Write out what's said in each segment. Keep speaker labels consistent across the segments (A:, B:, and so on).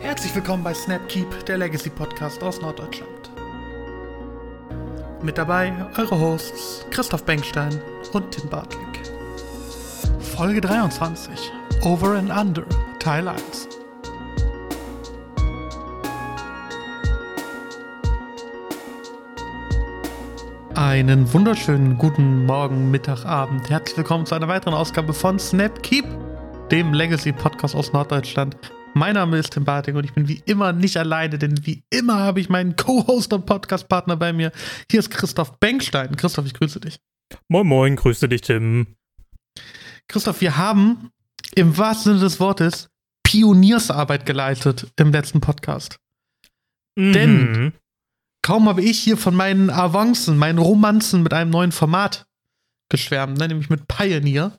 A: Herzlich willkommen bei Snapkeep, der Legacy Podcast aus Norddeutschland. Mit dabei eure Hosts Christoph Bengstein und Tim Bartlick. Folge 23, Over and Under, Teil 1. Einen wunderschönen guten Morgen, Mittag, Abend. Herzlich willkommen zu einer weiteren Ausgabe von Snapkeep, dem Legacy Podcast aus Norddeutschland. Mein Name ist Tim Barting und ich bin wie immer nicht alleine, denn wie immer habe ich meinen Co-Host und Podcast-Partner bei mir. Hier ist Christoph Bengstein. Christoph, ich grüße dich.
B: Moin Moin, grüße dich, Tim.
A: Christoph, wir haben im wahrsten Sinne des Wortes Pioniersarbeit geleistet im letzten Podcast. Mhm. Denn kaum habe ich hier von meinen Avancen, meinen Romanzen mit einem neuen Format geschwärmt, ne, nämlich mit Pioneer,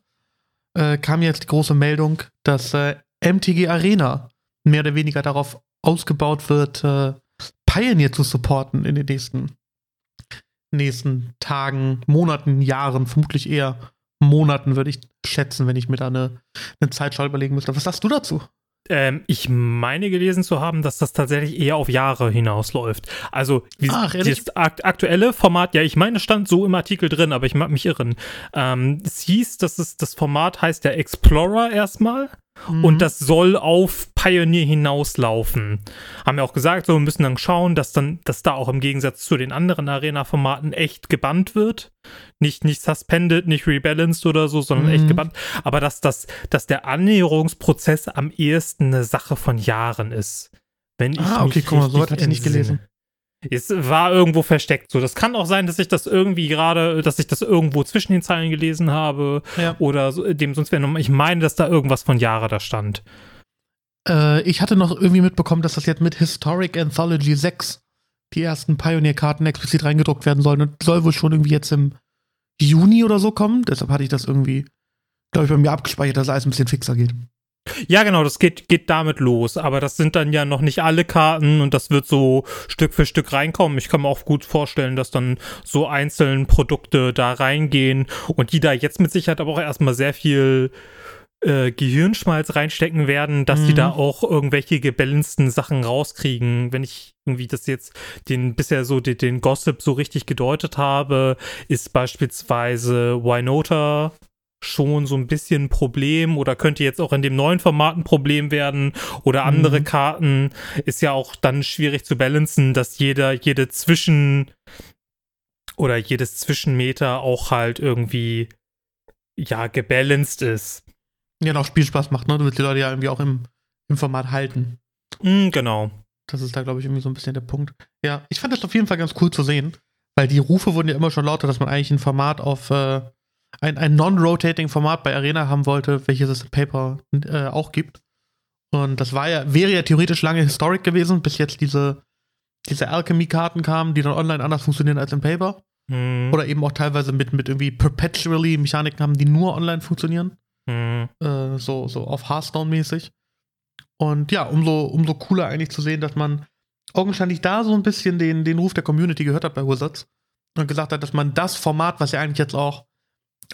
A: äh, kam jetzt die große Meldung, dass äh, MTG Arena mehr oder weniger darauf ausgebaut wird, äh, Pioneer zu supporten in den nächsten, nächsten Tagen, Monaten, Jahren, vermutlich eher Monaten, würde ich schätzen, wenn ich mir da eine, eine Zeitschau überlegen müsste. Was sagst du dazu?
B: Ähm, ich meine gelesen zu haben, dass das tatsächlich eher auf Jahre hinausläuft. Also wie, Ach, das akt aktuelle Format, ja, ich meine, stand so im Artikel drin, aber ich mag mich irren. Ähm, es hieß, dass es, das Format heißt der Explorer erstmal. Mhm. Und das soll auf Pioneer hinauslaufen. Haben wir auch gesagt, so wir müssen dann schauen, dass dann, dass da auch im Gegensatz zu den anderen Arena-Formaten echt gebannt wird. Nicht, nicht suspended, nicht rebalanced oder so, sondern mhm. echt gebannt. Aber dass, das, dass der Annäherungsprozess am ehesten eine Sache von Jahren ist. Wenn ich
A: ah, okay, guck mal, so hatte ich nicht gelesen.
B: Es war irgendwo versteckt. So, das kann auch sein, dass ich das irgendwie gerade, dass ich das irgendwo zwischen den Zeilen gelesen habe ja. oder so, dem sonst wäre. Ich meine, dass da irgendwas von Jahre da stand.
A: Äh, ich hatte noch irgendwie mitbekommen, dass das jetzt mit Historic Anthology 6 die ersten Pioneer-Karten explizit reingedruckt werden sollen und soll wohl schon irgendwie jetzt im Juni oder so kommen. Deshalb hatte ich das irgendwie, glaube ich, bei mir abgespeichert, dass alles ein bisschen fixer geht.
B: Ja, genau, das geht, geht damit los. Aber das sind dann ja noch nicht alle Karten und das wird so Stück für Stück reinkommen. Ich kann mir auch gut vorstellen, dass dann so einzelne Produkte da reingehen und die da jetzt mit Sicherheit aber auch erstmal sehr viel äh, Gehirnschmalz reinstecken werden, dass mhm. die da auch irgendwelche gebalanceden Sachen rauskriegen. Wenn ich irgendwie das jetzt den bisher so den, den Gossip so richtig gedeutet habe, ist beispielsweise Wynota schon so ein bisschen ein Problem oder könnte jetzt auch in dem neuen Format ein Problem werden oder andere mhm. Karten ist ja auch dann schwierig zu balancen, dass jeder, jede Zwischen oder jedes Zwischenmeter auch halt irgendwie ja gebalanced ist.
A: Ja, noch Spielspaß macht, ne? Du willst die Leute ja irgendwie auch im, im Format halten.
B: Mm, genau.
A: Das ist da, glaube ich, irgendwie so ein bisschen der Punkt. Ja, ich fand das auf jeden Fall ganz cool zu sehen, weil die Rufe wurden ja immer schon lauter, dass man eigentlich ein Format auf äh, ein, ein non-rotating Format bei Arena haben wollte, welches es im Paper äh, auch gibt. Und das war ja, wäre ja theoretisch lange Historic gewesen, bis jetzt diese, diese Alchemy-Karten kamen, die dann online anders funktionieren als im Paper. Mhm. Oder eben auch teilweise mit, mit irgendwie perpetually Mechaniken haben, die nur online funktionieren. Mhm. Äh, so, so auf Hearthstone-mäßig. Und ja, umso, umso cooler eigentlich zu sehen, dass man augenscheinlich da so ein bisschen den, den Ruf der Community gehört hat bei Wizards und gesagt hat, dass man das Format, was ja eigentlich jetzt auch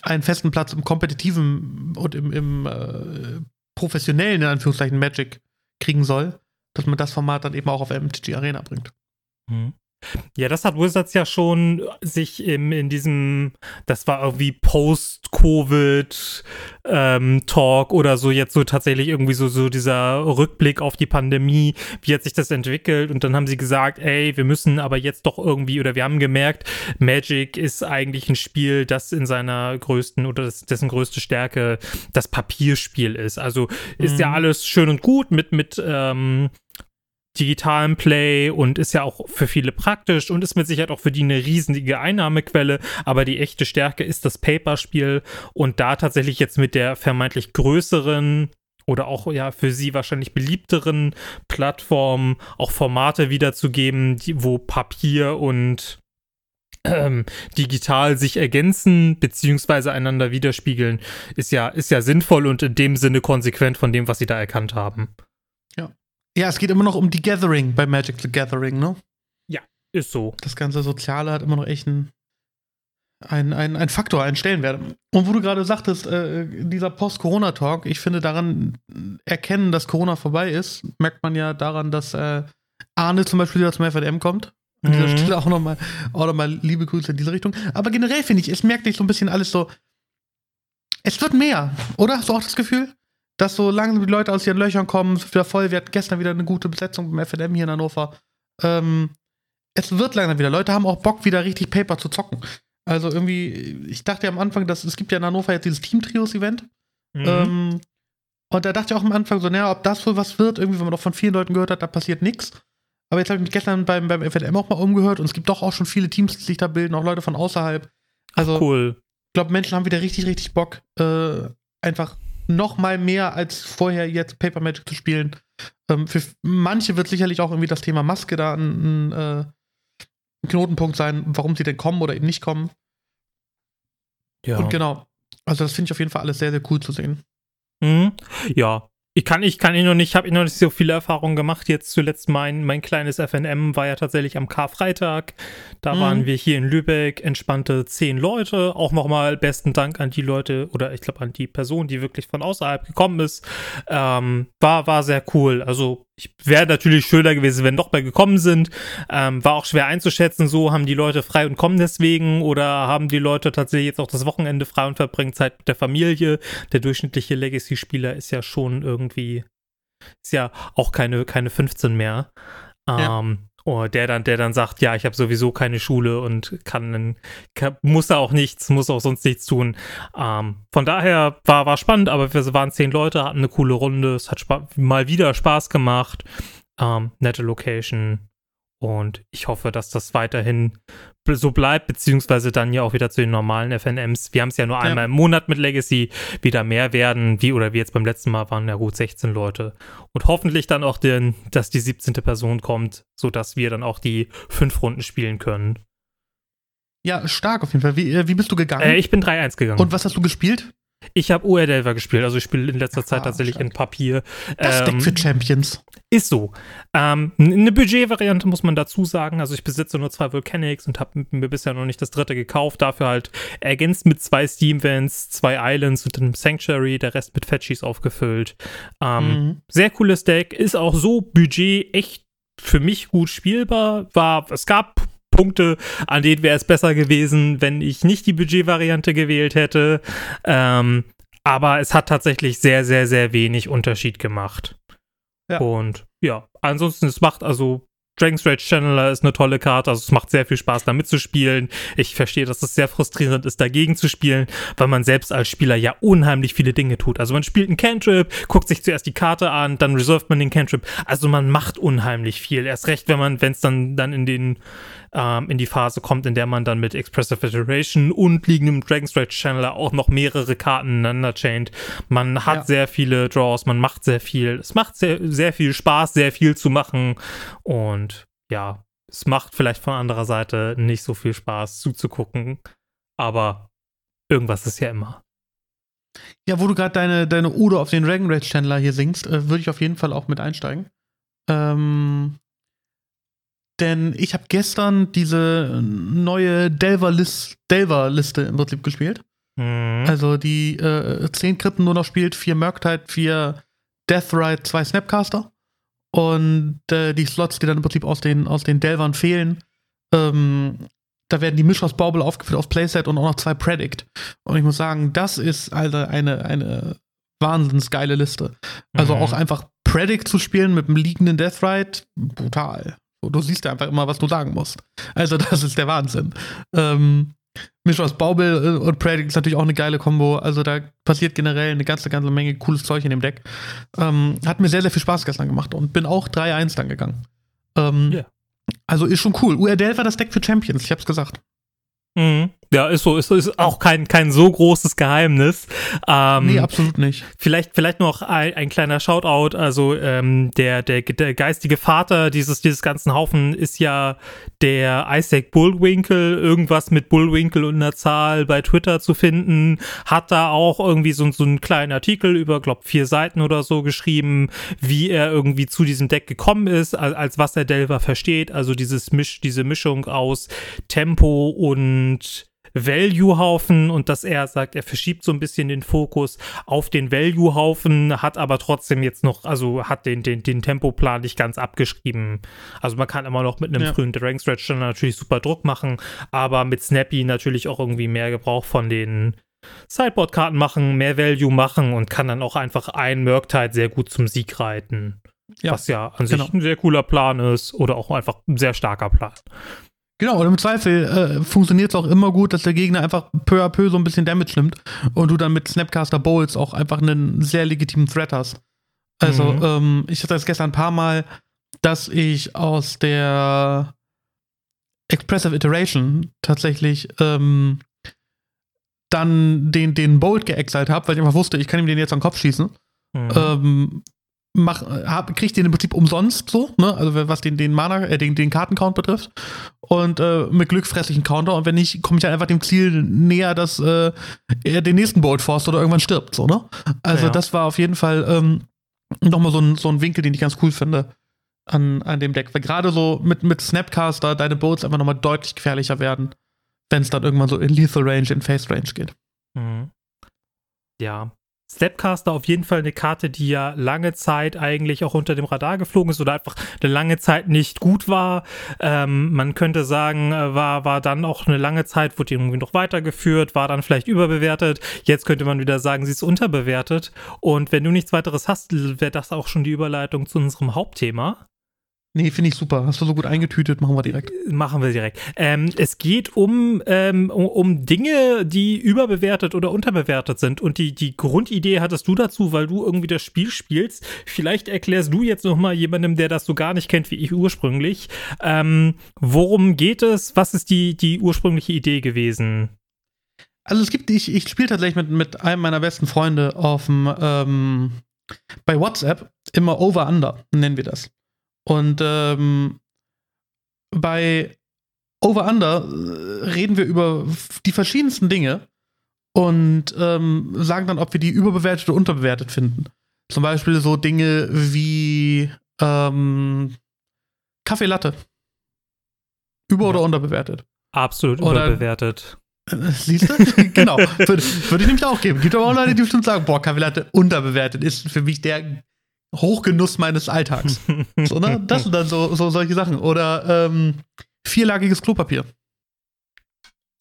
A: einen festen Platz im kompetitiven und im, im äh, professionellen, in Anführungszeichen, Magic kriegen soll, dass man das Format dann eben auch auf MTG Arena bringt.
B: Mhm. Ja, das hat Wizards ja schon sich im, in diesem, das war irgendwie Post-Covid ähm, oder so jetzt so tatsächlich irgendwie so, so dieser Rückblick auf die Pandemie, wie hat sich das entwickelt und dann haben sie gesagt, ey, wir müssen aber jetzt doch irgendwie oder wir haben gemerkt, Magic ist eigentlich ein Spiel, das in seiner größten oder das, dessen größte Stärke das Papierspiel ist. Also ist mhm. ja alles schön und gut mit, mit ähm, digitalen Play und ist ja auch für viele praktisch und ist mit Sicherheit auch für die eine riesige Einnahmequelle, aber die echte Stärke ist das Paperspiel und da tatsächlich jetzt mit der vermeintlich größeren oder auch ja für sie wahrscheinlich beliebteren Plattformen auch Formate wiederzugeben, die, wo Papier und ähm, digital sich ergänzen beziehungsweise einander widerspiegeln, ist ja, ist ja sinnvoll und in dem Sinne konsequent von dem, was sie da erkannt haben.
A: Ja, es geht immer noch um die Gathering bei Magic the Gathering, ne?
B: Ja, ist so.
A: Das ganze Soziale hat immer noch echt einen, ein, ein, ein Faktor, ein Stellenwert. Und wo du gerade sagtest, äh, dieser Post-Corona-Talk, ich finde daran erkennen, dass Corona vorbei ist, merkt man ja daran, dass äh, Arne zum Beispiel wieder zum FDM kommt. An dieser
B: Mhm.
A: Stelle auch nochmal auch noch mal liebe Grüße in diese Richtung. Aber generell finde ich, es merkt sich so ein bisschen alles so. Es wird mehr, oder? Hast du auch das Gefühl? Dass so langsam die Leute aus ihren Löchern kommen, wieder voll. Wir hatten gestern wieder eine gute Besetzung beim FDM hier in Hannover. Ähm, es wird langsam wieder. Leute haben auch Bock, wieder richtig Paper zu zocken. Also irgendwie, ich dachte ja am Anfang, dass es gibt ja in Hannover jetzt dieses Team-Trios-Event.
B: Mhm.
A: Ähm, und da dachte ich auch am Anfang so, naja, ob das wohl was wird, irgendwie, wenn man doch von vielen Leuten gehört hat, da passiert nichts. Aber jetzt habe ich mich gestern beim, beim FNM auch mal umgehört und es gibt doch auch schon viele Teams, die sich da bilden, auch Leute von außerhalb. Also,
B: cool.
A: ich glaube, Menschen haben wieder richtig, richtig Bock, äh, einfach noch mal mehr als vorher jetzt Paper Magic zu spielen. Ähm, für manche wird sicherlich auch irgendwie das Thema Maske da ein, ein, äh, ein Knotenpunkt sein, warum sie denn kommen oder eben nicht kommen.
B: Ja.
A: Und genau. Also, das finde ich auf jeden Fall alles sehr, sehr cool zu sehen.
B: Mhm. Ja. Ich kann, ich kann ihn noch nicht, habe ich noch nicht so viele Erfahrungen gemacht. Jetzt zuletzt mein, mein kleines FNM war ja tatsächlich am Karfreitag. Da
A: Mhm.
B: waren wir hier in Lübeck, entspannte zehn Leute. Auch nochmal besten Dank an die Leute oder ich glaube an die Person, die wirklich von außerhalb gekommen ist. Ähm, war, war sehr cool. Also ich wäre natürlich schöner gewesen, wenn noch mehr gekommen sind. Ähm, war auch schwer einzuschätzen, so haben die Leute frei und kommen deswegen oder haben die Leute tatsächlich jetzt auch das Wochenende frei und verbringen Zeit mit der Familie. Der durchschnittliche Legacy-Spieler ist ja schon irgendwie, ist ja auch keine, keine 15 mehr. Ähm, oh, der dann, der dann sagt, ja, ich habe sowieso keine Schule und kann, kann muss da auch nichts, muss auch sonst nichts tun. Ähm, von daher war, war spannend, aber wir waren zehn Leute, hatten eine coole Runde, es hat mal wieder Spaß gemacht. Ähm, nette Location. Und ich hoffe, dass das weiterhin so bleibt, beziehungsweise dann ja auch wieder zu den normalen FNMs. Wir haben es ja nur
A: Ja.
B: einmal im Monat mit Legacy, wieder mehr werden, wie oder wie jetzt beim letzten Mal waren ja gut 16 Leute. Und hoffentlich dann auch, den, dass die 17. Person kommt, sodass wir dann auch die fünf Runden spielen können.
A: Ja, stark auf jeden Fall. Wie, äh, wie bist du gegangen?
B: Äh, ich bin 3-1 gegangen.
A: Und was hast du gespielt?
B: Ich habe UR Delver gespielt, also ich spiele in letzter Zeit
A: Ah,
B: tatsächlich in Papier.
A: Das
B: Ähm,
A: Deck für Champions.
B: Ist so. Ähm, eine Budgetvariante muss man dazu sagen. Also ich besitze nur zwei Volcanics und habe mir bisher noch nicht das dritte gekauft. Dafür halt ergänzt mit zwei Steam-Vents, zwei Islands und einem Sanctuary, der Rest mit Fetchies aufgefüllt. Ähm,
A: Mhm.
B: Sehr cooles Deck, ist auch so Budget echt für mich gut spielbar. War, es gab Punkte, an denen wäre es besser gewesen, wenn ich nicht die Budgetvariante gewählt hätte. Ähm, aber es hat tatsächlich sehr, sehr, sehr wenig Unterschied gemacht.
A: Ja.
B: Und ja, ansonsten, es macht also Dragon's Rage Channeler ist eine tolle Karte, also es macht sehr viel Spaß damit zu spielen. Ich verstehe, dass es sehr frustrierend ist, dagegen zu spielen, weil man selbst als Spieler ja unheimlich viele Dinge tut. Also man spielt einen Cantrip, guckt sich zuerst die Karte an, dann reserved man den Cantrip. Also man macht unheimlich viel. Erst recht, wenn man, wenn es dann, dann in den ähm, in die Phase kommt, in der man dann mit Expressive Federation und liegendem Dragon's Rage Channeler auch noch mehrere Karten ineinander chaint. Man hat
A: Ja.
B: sehr viele Draws, man macht sehr viel. Es macht sehr, sehr viel Spaß, sehr viel zu machen. Und ja, es macht vielleicht von anderer Seite nicht so viel Spaß zuzugucken. Aber irgendwas ist ja immer.
A: Ja, wo du gerade deine, deine Ode auf den Dragon Rage Chandler hier singst, äh, würde ich auf jeden Fall auch mit einsteigen. Ähm, denn ich habe gestern diese neue Delver-Liste Delver -Liste im Prinzip gespielt.
B: Mhm.
A: Also die äh, 10 Kritten nur noch spielt, 4 Murktide, 4 Deathrite, 2 Snapcaster. Und äh, die Slots, die dann im Prinzip aus den, aus den Delvern fehlen, ähm, da werden die Mischers Bauble aufgeführt aus Playset und auch noch zwei Predict. Und ich muss sagen, das ist also eine, eine wahnsinns geile Liste. Also
B: Mhm.
A: auch einfach Predict zu spielen mit einem liegenden Deathrite, brutal. Du siehst ja einfach immer, was du sagen musst. Also das ist der Wahnsinn. Ähm, Mischung aus Bauble und Predict ist natürlich auch eine geile Kombo. Also da passiert generell eine ganze, ganze Menge cooles Zeug in dem Deck. Ähm, hat mir sehr, sehr viel Spaß gestern gemacht und bin auch 3-1 dann gegangen. Ähm,
B: Ja.
A: Also ist schon cool. URDL war das Deck für Champions, ich hab's gesagt.
B: Mhm. Ja, ist so, ist, ist auch kein, kein so großes Geheimnis. Ähm,
A: nee, absolut nicht.
B: Vielleicht, vielleicht noch ein, ein kleiner Shoutout. Also ähm, der, der, der geistige Vater dieses, dieses ganzen Haufen ist ja der Isaac Bullwinkle. Irgendwas mit Bullwinkle und einer Zahl bei Twitter zu finden. Hat da auch irgendwie so, so einen kleinen Artikel über, glaub, vier Seiten oder so geschrieben, wie er irgendwie zu diesem Deck gekommen ist, als, als was er Delver versteht. Also dieses Misch, diese Mischung aus Tempo und Value-Haufen und dass er sagt, er verschiebt so ein bisschen den Fokus auf den Value-Haufen, hat aber trotzdem jetzt noch, also hat den, den, den Tempoplan nicht ganz abgeschrieben. Also man kann immer noch mit einem ja. frühen Rank Stretch dann natürlich super Druck machen, aber mit Snappy natürlich auch irgendwie mehr Gebrauch von den Sideboard-Karten machen, mehr Value machen und kann dann auch einfach einen Murktide sehr gut zum Sieg reiten. Ja, was ja an sich genau. ein sehr cooler Plan ist oder auch einfach ein sehr starker Plan.
A: Genau, und im Zweifel äh, funktioniert es auch immer gut, dass der Gegner einfach peu à peu so ein bisschen Damage nimmt und du dann mit Snapcaster Bowls auch einfach einen sehr legitimen Threat hast. Also, mhm. ähm, ich hatte das gestern ein paar Mal, dass ich aus der Expressive Iteration tatsächlich ähm, dann den, den Bolt geexiled habe, weil ich einfach wusste, ich kann ihm den jetzt an den Kopf schießen. Mhm. Ähm, mach, hab, krieg den im Prinzip umsonst so, ne? Also was den, den Mana, äh, den, den Kartencount betrifft. Und äh, mit Glück fresse ich einen Counter und wenn nicht, komme ich halt einfach dem Ziel näher, dass äh, er den nächsten Bolt forst oder irgendwann stirbt, so, ne? Also ja. das war auf jeden Fall ähm, nochmal so ein, so ein Winkel, den ich ganz cool finde an, an dem Deck. Weil gerade so mit, mit Snapcaster deine Bolts einfach nochmal deutlich gefährlicher werden, wenn es dann irgendwann so in Lethal Range, in Face Range geht. Mhm.
B: Ja, Stepcaster auf jeden Fall eine Karte, die ja lange Zeit eigentlich auch unter dem Radar geflogen ist oder einfach eine lange Zeit nicht gut war. Ähm, man könnte sagen, äh, war, war dann auch eine lange Zeit, wurde irgendwie noch weitergeführt, war dann vielleicht überbewertet. Jetzt könnte man wieder sagen, sie ist unterbewertet. Und wenn du nichts weiteres hast, wäre das auch schon die Überleitung zu unserem Hauptthema.
A: Nee, finde ich super. Hast du so gut eingetütet, machen wir direkt.
B: Machen wir direkt. Ähm, es geht um, ähm, um, Dinge, die überbewertet oder unterbewertet sind. Und die, die Grundidee hattest du dazu, weil du irgendwie das Spiel spielst. Vielleicht erklärst du jetzt noch mal jemandem, der das so gar nicht kennt wie ich ursprünglich. Ähm, worum geht es? Was ist die, die ursprüngliche Idee gewesen?
A: Also es gibt, ich, ich spiele tatsächlich mit, mit einem meiner besten Freunde auf dem, ähm, bei WhatsApp immer Over-Under, nennen wir das. Und ähm, bei Over Under äh, reden wir über die verschiedensten Dinge und ähm, sagen dann, ob wir die überbewertet oder unterbewertet finden. Zum Beispiel so Dinge wie ähm, Kaffee Latte. Über- oder unterbewertet?
B: Absolut oder, überbewertet.
A: Äh, siehst du? genau. Würde, würde ich nämlich auch geben. Gibt aber auch Leute, die bestimmt sagen, boah, Kaffee Latte unterbewertet ist für mich der Hochgenuss meines Alltags. so, ne? Das sind dann so, so solche Sachen. Oder ähm, vierlagiges Klopapier.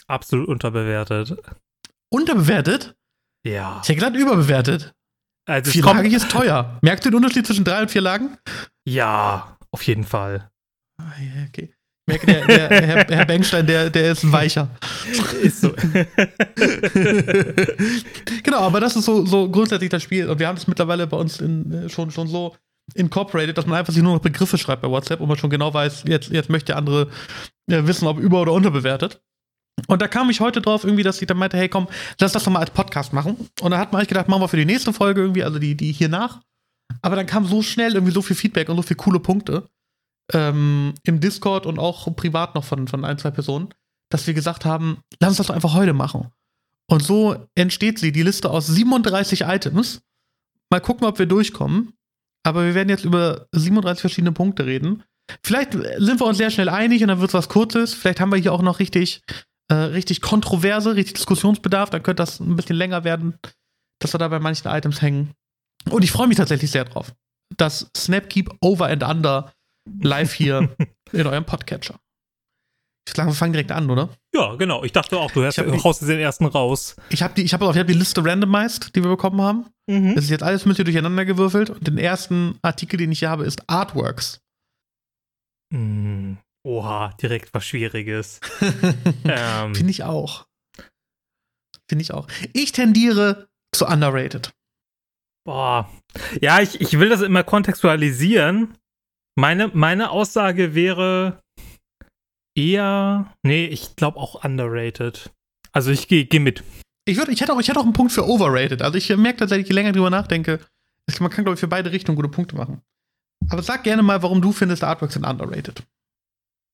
B: Absolut unterbewertet.
A: Unterbewertet?
B: Ja.
A: Ich hätte gerade überbewertet. Also Vierlagig ist teuer. Merkst du den Unterschied zwischen drei und vier Lagen?
B: Ja, auf jeden Fall.
A: Ah, okay. Merke, der, der Herr, Herr Bengstein, der, der ist weicher. Ist so. genau, aber das ist so, so grundsätzlich das Spiel. Und wir haben es mittlerweile bei uns in, äh, schon, schon so incorporated, dass man einfach sich nur noch Begriffe schreibt bei WhatsApp und man schon genau weiß, jetzt, jetzt möchte der andere ja, wissen, ob über- oder unterbewertet. Und da kam ich heute drauf, irgendwie, dass ich dann meinte, hey komm, lass das doch mal als Podcast machen. Und da hat man eigentlich gedacht, machen wir für die nächste Folge irgendwie, also die, die hier nach. Aber dann kam so schnell irgendwie so viel Feedback und so viele coole Punkte ähm, im Discord und auch privat noch von, von ein, zwei Personen, dass wir gesagt haben, lass uns das doch einfach heute machen. Und so entsteht sie, die Liste aus 37 Items. Mal gucken, ob wir durchkommen. Aber wir werden jetzt über 37 verschiedene Punkte reden. Vielleicht sind wir uns sehr schnell einig und dann wird es was Kurzes. Vielleicht haben wir hier auch noch richtig, äh, richtig Kontroverse, richtig Diskussionsbedarf. Dann könnte das ein bisschen länger werden, dass wir da bei manchen Items hängen. Und ich freue mich tatsächlich sehr drauf, dass Snapkeep Over and Under live hier in eurem Podcatcher. Ich sagen, wir fangen direkt an, oder?
B: Ja, genau. Ich dachte auch, du hast, haust jetzt den ersten raus.
A: Ich habe die, ich hab, ich hab die Liste randomized, die wir bekommen haben. Mhm. Das ist jetzt alles ein bisschen durcheinander gewürfelt. Und den ersten Artikel, den ich hier habe, ist Artworks.
B: Mm. Oha, direkt was Schwieriges.
A: ähm. Finde ich auch. Finde ich auch. Ich tendiere zu underrated.
B: Boah. Ja, ich, ich will das immer kontextualisieren. Meine, meine Aussage wäre eher, nee, ich glaube auch underrated. Also ich gehe geh mit.
A: Ich, würd, ich, hätte auch, ich hätte auch einen Punkt für overrated. Also ich merke tatsächlich, je länger ich drüber nachdenke, man kann, glaube ich, für beide Richtungen gute Punkte machen. Aber sag gerne mal, warum du findest, Artworks sind underrated.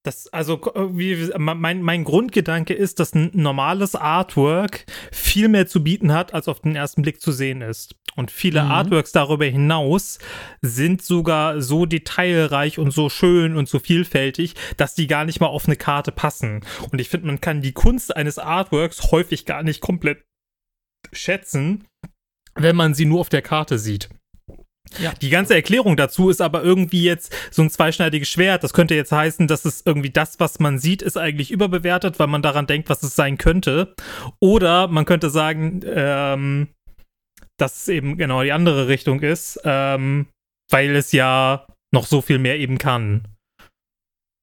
B: Das, also, wie, mein, mein Grundgedanke ist, dass ein normales Artwork viel mehr zu bieten hat, als auf den ersten Blick zu sehen ist. Und viele mhm. Artworks darüber hinaus sind sogar so detailreich und so schön und so vielfältig, dass die gar nicht mal auf eine Karte passen. Und ich finde, man kann die Kunst eines Artworks häufig gar nicht komplett schätzen, wenn man sie nur auf der Karte sieht. Ja. Die ganze Erklärung dazu ist aber irgendwie jetzt so ein zweischneidiges Schwert. Das könnte jetzt heißen, dass es irgendwie das, was man sieht, ist eigentlich überbewertet, weil man daran denkt, was es sein könnte. Oder man könnte sagen, ähm, dass es eben genau die andere Richtung ist, ähm, weil es ja noch so viel mehr eben kann.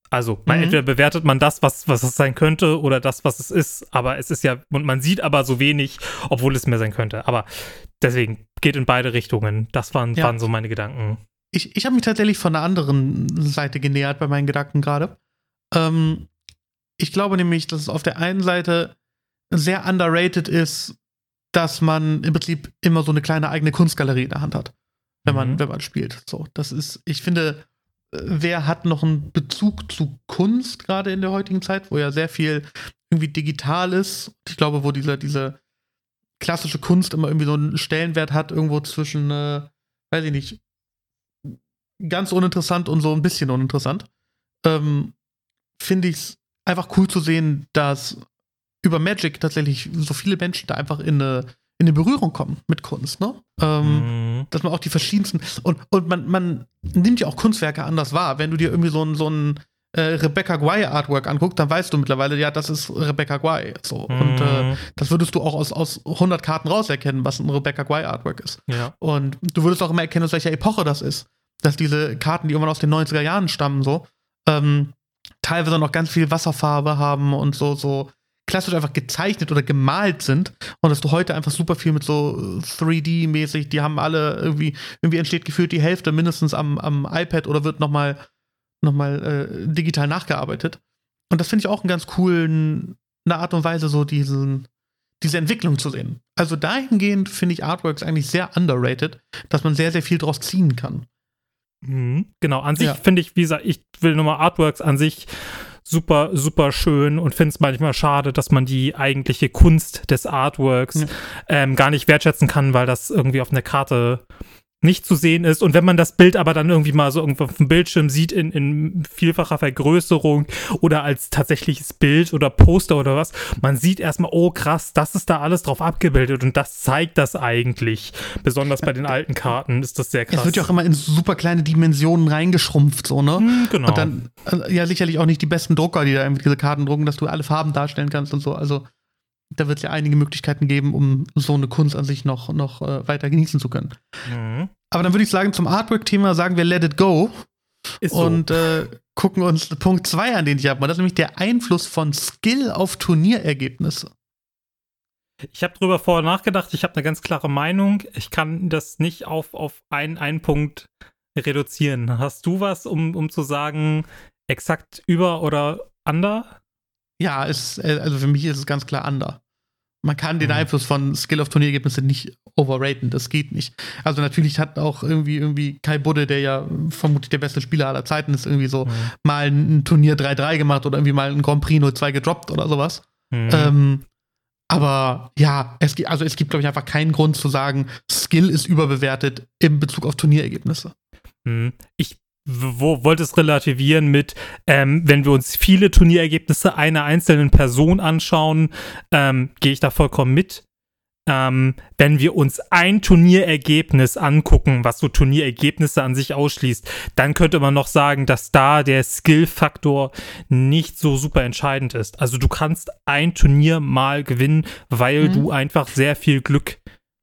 B: Also, man, mhm. entweder bewertet man das, was, was es sein könnte, oder das, was es ist, aber es ist ja, und man sieht aber so wenig, obwohl es mehr sein könnte. Aber deswegen geht in beide Richtungen. Das waren, ja. waren so meine Gedanken.
A: Ich, ich habe mich tatsächlich von der anderen Seite genähert bei meinen Gedanken gerade. Ähm, ich glaube nämlich, dass es auf der einen Seite sehr underrated ist, dass man im Prinzip immer so eine kleine eigene Kunstgalerie in der Hand hat, wenn man, mhm. wenn man spielt. So, das ist, ich finde, wer hat noch einen Bezug zu Kunst gerade in der heutigen Zeit, wo ja sehr viel irgendwie digital ist. Ich glaube, wo diese, diese klassische Kunst immer irgendwie so einen Stellenwert hat, irgendwo zwischen, äh, weiß ich nicht, ganz uninteressant und so ein bisschen uninteressant, ähm, finde ich es einfach cool zu sehen, dass über Magic tatsächlich so viele Menschen da einfach in eine in eine Berührung kommen mit Kunst, ne? Ähm, mhm. Dass man auch die verschiedensten und, und man, man nimmt ja auch Kunstwerke anders wahr. Wenn du dir irgendwie so ein, so ein äh, Rebecca Guay Artwork anguckst, dann weißt du mittlerweile, ja, das ist Rebecca Guay. So. Mhm. Und äh, das würdest du auch aus, aus 100 Karten rauserkennen, was ein Rebecca Guay Artwork ist.
B: Ja.
A: Und du würdest auch immer erkennen, aus welcher Epoche das ist. Dass diese Karten, die irgendwann aus den 90er Jahren stammen, so, ähm, teilweise noch ganz viel Wasserfarbe haben und so, so klassisch einfach gezeichnet oder gemalt sind und dass du heute einfach super viel mit so 3D-mäßig, die haben alle irgendwie, irgendwie entsteht gefühlt die Hälfte mindestens am, am iPad oder wird nochmal noch mal, äh, digital nachgearbeitet. Und das finde ich auch einen ganz coolen, eine Art und Weise, so diesen, diese Entwicklung zu sehen. Also dahingehend finde ich Artworks eigentlich sehr underrated, dass man sehr, sehr viel draus ziehen kann.
B: Mhm, genau, an sich ja. finde ich, wie gesagt, ich will nur mal Artworks an sich super, super schön und finde es manchmal schade, dass man die eigentliche Kunst des Artworks ja. ähm, gar nicht wertschätzen kann, weil das irgendwie auf einer Karte nicht zu sehen ist. Und wenn man das Bild aber dann irgendwie mal so irgendwo auf dem Bildschirm sieht in, in vielfacher Vergrößerung oder als tatsächliches Bild oder Poster oder was, man sieht erstmal, oh krass, das ist da alles drauf abgebildet und das zeigt das eigentlich. Besonders bei den alten Karten ist das sehr krass.
A: Es wird ja auch immer in super kleine Dimensionen reingeschrumpft, so, ne?
B: Hm, genau.
A: Und dann, äh, ja, sicherlich auch nicht die besten Drucker, die da irgendwie diese Karten drucken, dass du alle Farben darstellen kannst und so. Also, da wird es ja einige Möglichkeiten geben, um so eine Kunst an sich noch, noch äh, weiter genießen zu können. Mhm. Aber dann würde ich sagen, zum Artwork-Thema sagen wir Let It Go. Ist so. Und äh, gucken uns Punkt 2 an, den ich habe. Das ist nämlich der Einfluss von Skill auf Turnierergebnisse.
B: Ich habe drüber vorher nachgedacht, ich habe eine ganz klare Meinung. Ich kann das nicht auf, auf einen, einen Punkt reduzieren. Hast du was, um, um zu sagen, exakt über oder under?
A: Ja, es, äh, also für mich ist es ganz klar under. Man kann den mhm. Einfluss von Skill auf Turnierergebnisse nicht overraten, das geht nicht. Also natürlich hat auch irgendwie, irgendwie Kai Budde, der ja vermutlich der beste Spieler aller Zeiten ist, irgendwie so mhm. mal ein Turnier 3-3 gemacht oder irgendwie mal ein Grand Prix 0-2 gedroppt oder sowas. Mhm. Ähm, aber ja, es gibt, also es gibt, glaube ich, einfach keinen Grund zu sagen, Skill ist überbewertet in Bezug auf Turnierergebnisse.
B: Mhm. Ich wo wollte es relativieren mit, ähm, wenn wir uns viele Turnierergebnisse einer einzelnen Person anschauen, ähm, gehe ich da vollkommen mit. Ähm, wenn wir uns ein Turnierergebnis angucken, was so Turnierergebnisse an sich ausschließt, dann könnte man noch sagen, dass da der Skill-Faktor nicht so super entscheidend ist. Also du kannst ein Turnier mal gewinnen, weil mhm. du einfach sehr viel Glück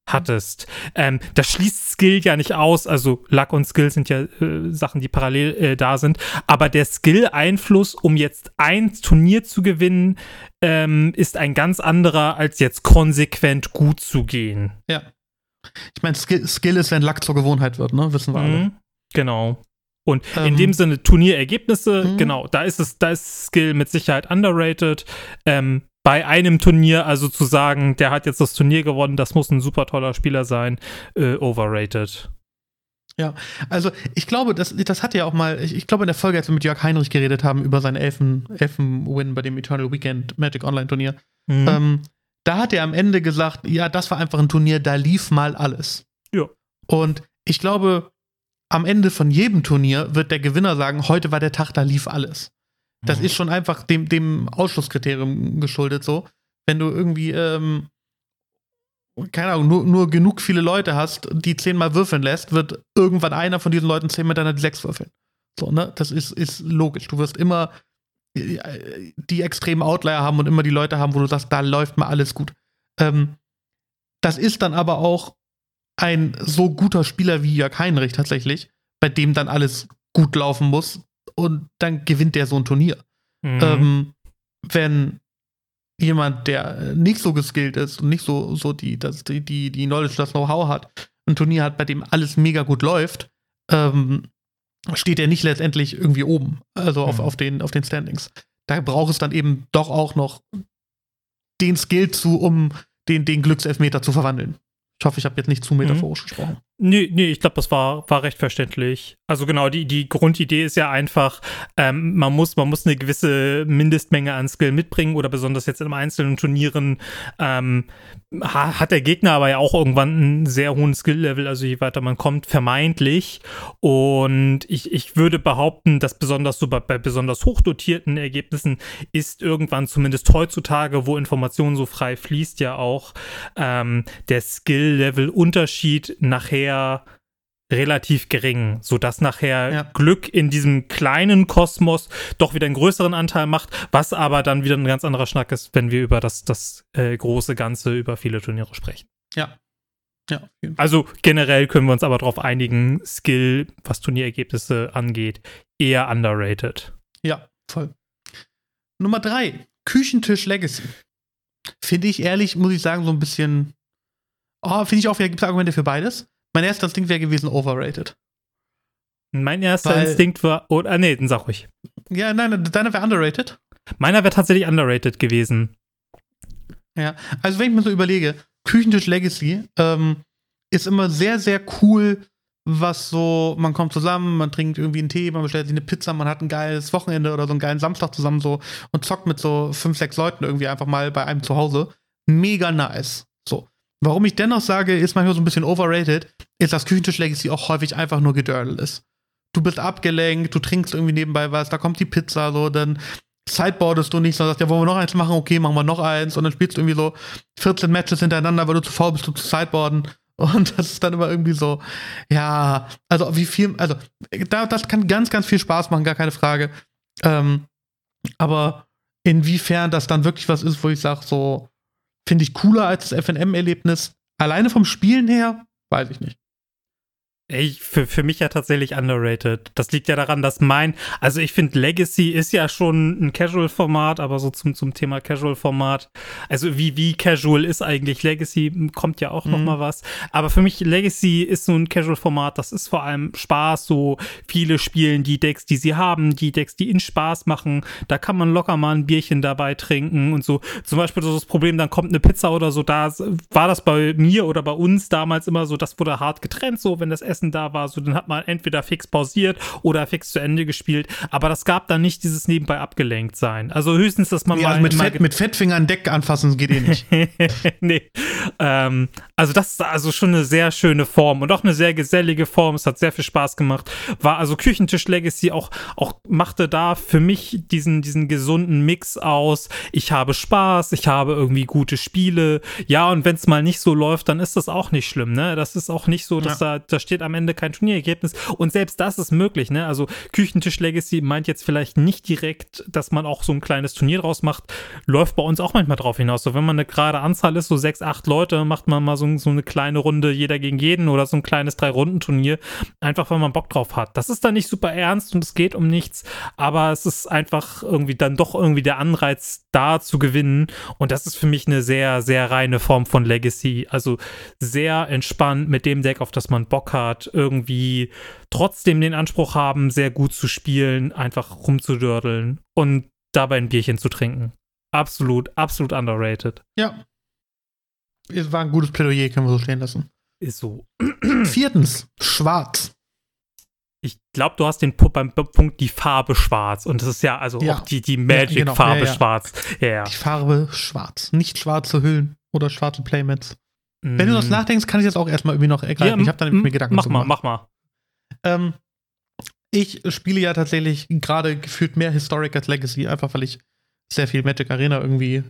B: hattest. Ähm, das schließt Skill ja nicht aus, also Luck und Skill sind ja äh, Sachen, die parallel äh, da sind, aber der Skill-Einfluss, um jetzt ein Turnier zu gewinnen, ähm, ist ein ganz anderer, als jetzt konsequent gut zu gehen.
A: Ja. Ich meine, Skill, Skill, ist, wenn Luck zur Gewohnheit wird, ne? Wissen wir mhm, alle.
B: Genau. Und ähm, in dem Sinne Turnierergebnisse, mhm. genau, da ist es, da ist Skill mit Sicherheit underrated. Ähm, bei einem Turnier, also zu sagen, der hat jetzt das Turnier gewonnen, das muss ein super toller Spieler sein, äh, overrated.
A: Ja, also ich glaube, das, das hat ja auch mal, ich, ich glaube in der Folge, als wir mit Jörg Heinrich geredet haben über seinen Elfen, Elfen-Win bei dem Eternal Weekend Magic Online Turnier, mhm. ähm, da hat er am Ende gesagt, ja, das war einfach ein Turnier, da lief mal alles.
B: Ja.
A: Und ich glaube, am Ende von jedem Turnier wird der Gewinner sagen, heute war der Tag, da lief alles. Das mhm. ist schon einfach dem, dem Ausschlusskriterium geschuldet so. Wenn du irgendwie, ähm, keine Ahnung, nur, nur genug viele Leute hast, die zehnmal würfeln lässt, wird irgendwann einer von diesen Leuten zehnmal deiner die sechs würfeln. So, ne? Das ist, ist logisch. Du wirst immer äh, die extremen Outlier haben und immer die Leute haben, wo du sagst, da läuft mal alles gut. Ähm, das ist dann aber auch ein so guter Spieler wie Jörg Heinrich tatsächlich, bei dem dann alles gut laufen muss und dann gewinnt der so ein Turnier. Mhm. Ähm, wenn jemand, der nicht so geskillt ist und nicht so, so die, das, die, die, die Knowledge, das Know-how hat, ein Turnier hat, bei dem alles mega gut läuft, ähm, steht er nicht letztendlich irgendwie oben, also auf, mhm. auf, den, auf den Standings. Da braucht es dann eben doch auch noch den Skill zu, um den, den Glückselfmeter zu verwandeln. Ich hoffe, ich habe jetzt nicht zu metaphorisch mhm. gesprochen.
B: Nee, nee, ich glaube, das war, war recht verständlich. Also genau, die, die Grundidee ist ja einfach, ähm, man, muss, man muss eine gewisse Mindestmenge an Skill mitbringen oder besonders jetzt in einzelnen Turnieren ähm, hat der Gegner aber ja auch irgendwann einen sehr hohen Skill-Level, also je weiter man kommt, vermeintlich. Und ich, ich würde behaupten, dass besonders so bei, bei besonders hochdotierten Ergebnissen ist irgendwann zumindest heutzutage, wo Information so frei fließt, ja auch ähm, der Skill-Level-Unterschied nachher nachher relativ gering, sodass nachher ja. Glück in diesem kleinen Kosmos doch wieder einen größeren Anteil macht, was aber dann wieder ein ganz anderer Schnack ist, wenn wir über das, das äh, große Ganze, über viele Turniere sprechen.
A: Ja. Ja.
B: Also generell können wir uns aber darauf einigen, Skill, was Turnierergebnisse angeht, eher underrated.
A: Ja, voll. Nummer drei, Küchentisch Legacy. Finde ich ehrlich, muss ich sagen, so ein bisschen. Oh, finde ich auch, gibt es Argumente für beides. Mein erster Instinkt wäre gewesen overrated.
B: Mein erster Weil, Instinkt war, oh, ah, nee, dann sag ruhig.
A: Ja, nein, deiner wäre underrated.
B: Meiner wäre tatsächlich underrated gewesen.
A: Ja, also wenn ich mir so überlege, Küchentisch Legacy ähm, ist immer sehr, sehr cool, was so, man kommt zusammen, man trinkt irgendwie einen Tee, man bestellt sich eine Pizza, man hat ein geiles Wochenende oder so einen geilen Samstag zusammen so und zockt mit so fünf, sechs Leuten irgendwie einfach mal bei einem zu Hause. Mega nice. Warum ich dennoch sage, ist manchmal so ein bisschen overrated, ist, dass Küchentisch Legacy auch häufig einfach nur Gedördel ist. Du bist abgelenkt, du trinkst irgendwie nebenbei was, da kommt die Pizza, so, dann sideboardest du nicht, sondern sagst, ja, wollen wir noch eins machen? Okay, machen wir noch eins. Und dann spielst du irgendwie so 14 Matches hintereinander, weil du zu faul bist, um zu sideboarden. Und das ist dann immer irgendwie so, ja, also wie viel, also da, das kann ganz, ganz viel Spaß machen, gar keine Frage. Ähm, aber inwiefern das dann wirklich was ist, wo ich sage, so, finde ich cooler als das FNM-Erlebnis. Alleine vom Spielen her, weiß ich nicht.
B: Ey, für, für mich ja tatsächlich underrated. Das liegt ja daran, dass mein, also ich finde Legacy ist ja schon ein Casual-Format, aber so zum, zum Thema Casual-Format, also wie, wie casual ist eigentlich Legacy, kommt ja auch mhm. noch mal was. Aber für mich Legacy ist so ein Casual-Format, das ist vor allem Spaß, so viele spielen die Decks, die sie haben, die Decks, die ihnen Spaß machen. Da kann man locker mal ein Bierchen dabei trinken und so. Zum Beispiel so das Problem, dann kommt eine Pizza oder so, da war das bei mir oder bei uns damals immer so, das wurde hart getrennt, so wenn das Essen Essen da war, so dann hat man entweder fix pausiert oder fix zu Ende gespielt. Aber das gab dann nicht dieses nebenbei abgelenkt sein. Also höchstens, dass man
A: ja,
B: mal.
A: Also mit, Fett, mit Fettfingern Deck anfassen geht eh nicht.
B: nee. Ähm, also das ist also schon eine sehr schöne Form und auch eine sehr gesellige Form. Es hat sehr viel Spaß gemacht. War also Küchentisch Legacy auch, auch machte da für mich diesen, diesen gesunden Mix aus. Ich habe Spaß, ich habe irgendwie gute Spiele. Ja, und wenn es mal nicht so läuft, dann ist das auch nicht schlimm. Ne? Das ist auch nicht so, dass ja. da, da steht am Ende kein Turnierergebnis. Und selbst das ist möglich, ne? Also Küchentisch Legacy meint jetzt vielleicht nicht direkt, dass man auch so ein kleines Turnier draus macht. Läuft bei uns auch manchmal drauf hinaus. So, wenn man eine gerade Anzahl ist, so sechs, acht Leute, macht man mal so, so eine kleine Runde jeder gegen jeden oder so ein kleines Drei-Runden-Turnier. Einfach, weil man Bock drauf hat. Das ist dann nicht super ernst und es geht um nichts, aber es ist einfach irgendwie dann doch irgendwie der Anreiz da zu gewinnen. Und das ist für mich eine sehr, sehr reine Form von Legacy. Also sehr entspannt mit dem Deck, auf das man Bock hat irgendwie trotzdem den Anspruch haben, sehr gut zu spielen, einfach rumzudördeln und dabei ein Bierchen zu trinken. Absolut, absolut underrated.
A: Ja. Es war ein gutes Plädoyer, können wir so stehen lassen.
B: Ist so.
A: Viertens, schwarz.
B: Ich glaube, du hast den beim Punkt die Farbe schwarz und das ist ja also
A: Ja.
B: auch die, die
A: genau.
B: Magic-Farbe
A: Ja, ja.
B: schwarz. Ja, ja.
A: Die Farbe schwarz, nicht schwarze Hüllen oder schwarze Playmats. Wenn du das
B: Mm.
A: nachdenkst, kann ich das auch erstmal irgendwie noch ergreifen. ich habe da nämlich
B: m-
A: mir Gedanken
B: Mach
A: zu
B: mal,
A: gemacht.
B: mach mal.
A: Ähm, ich spiele ja tatsächlich gerade gefühlt mehr Historic als Legacy, einfach weil ich sehr viel Magic Arena irgendwie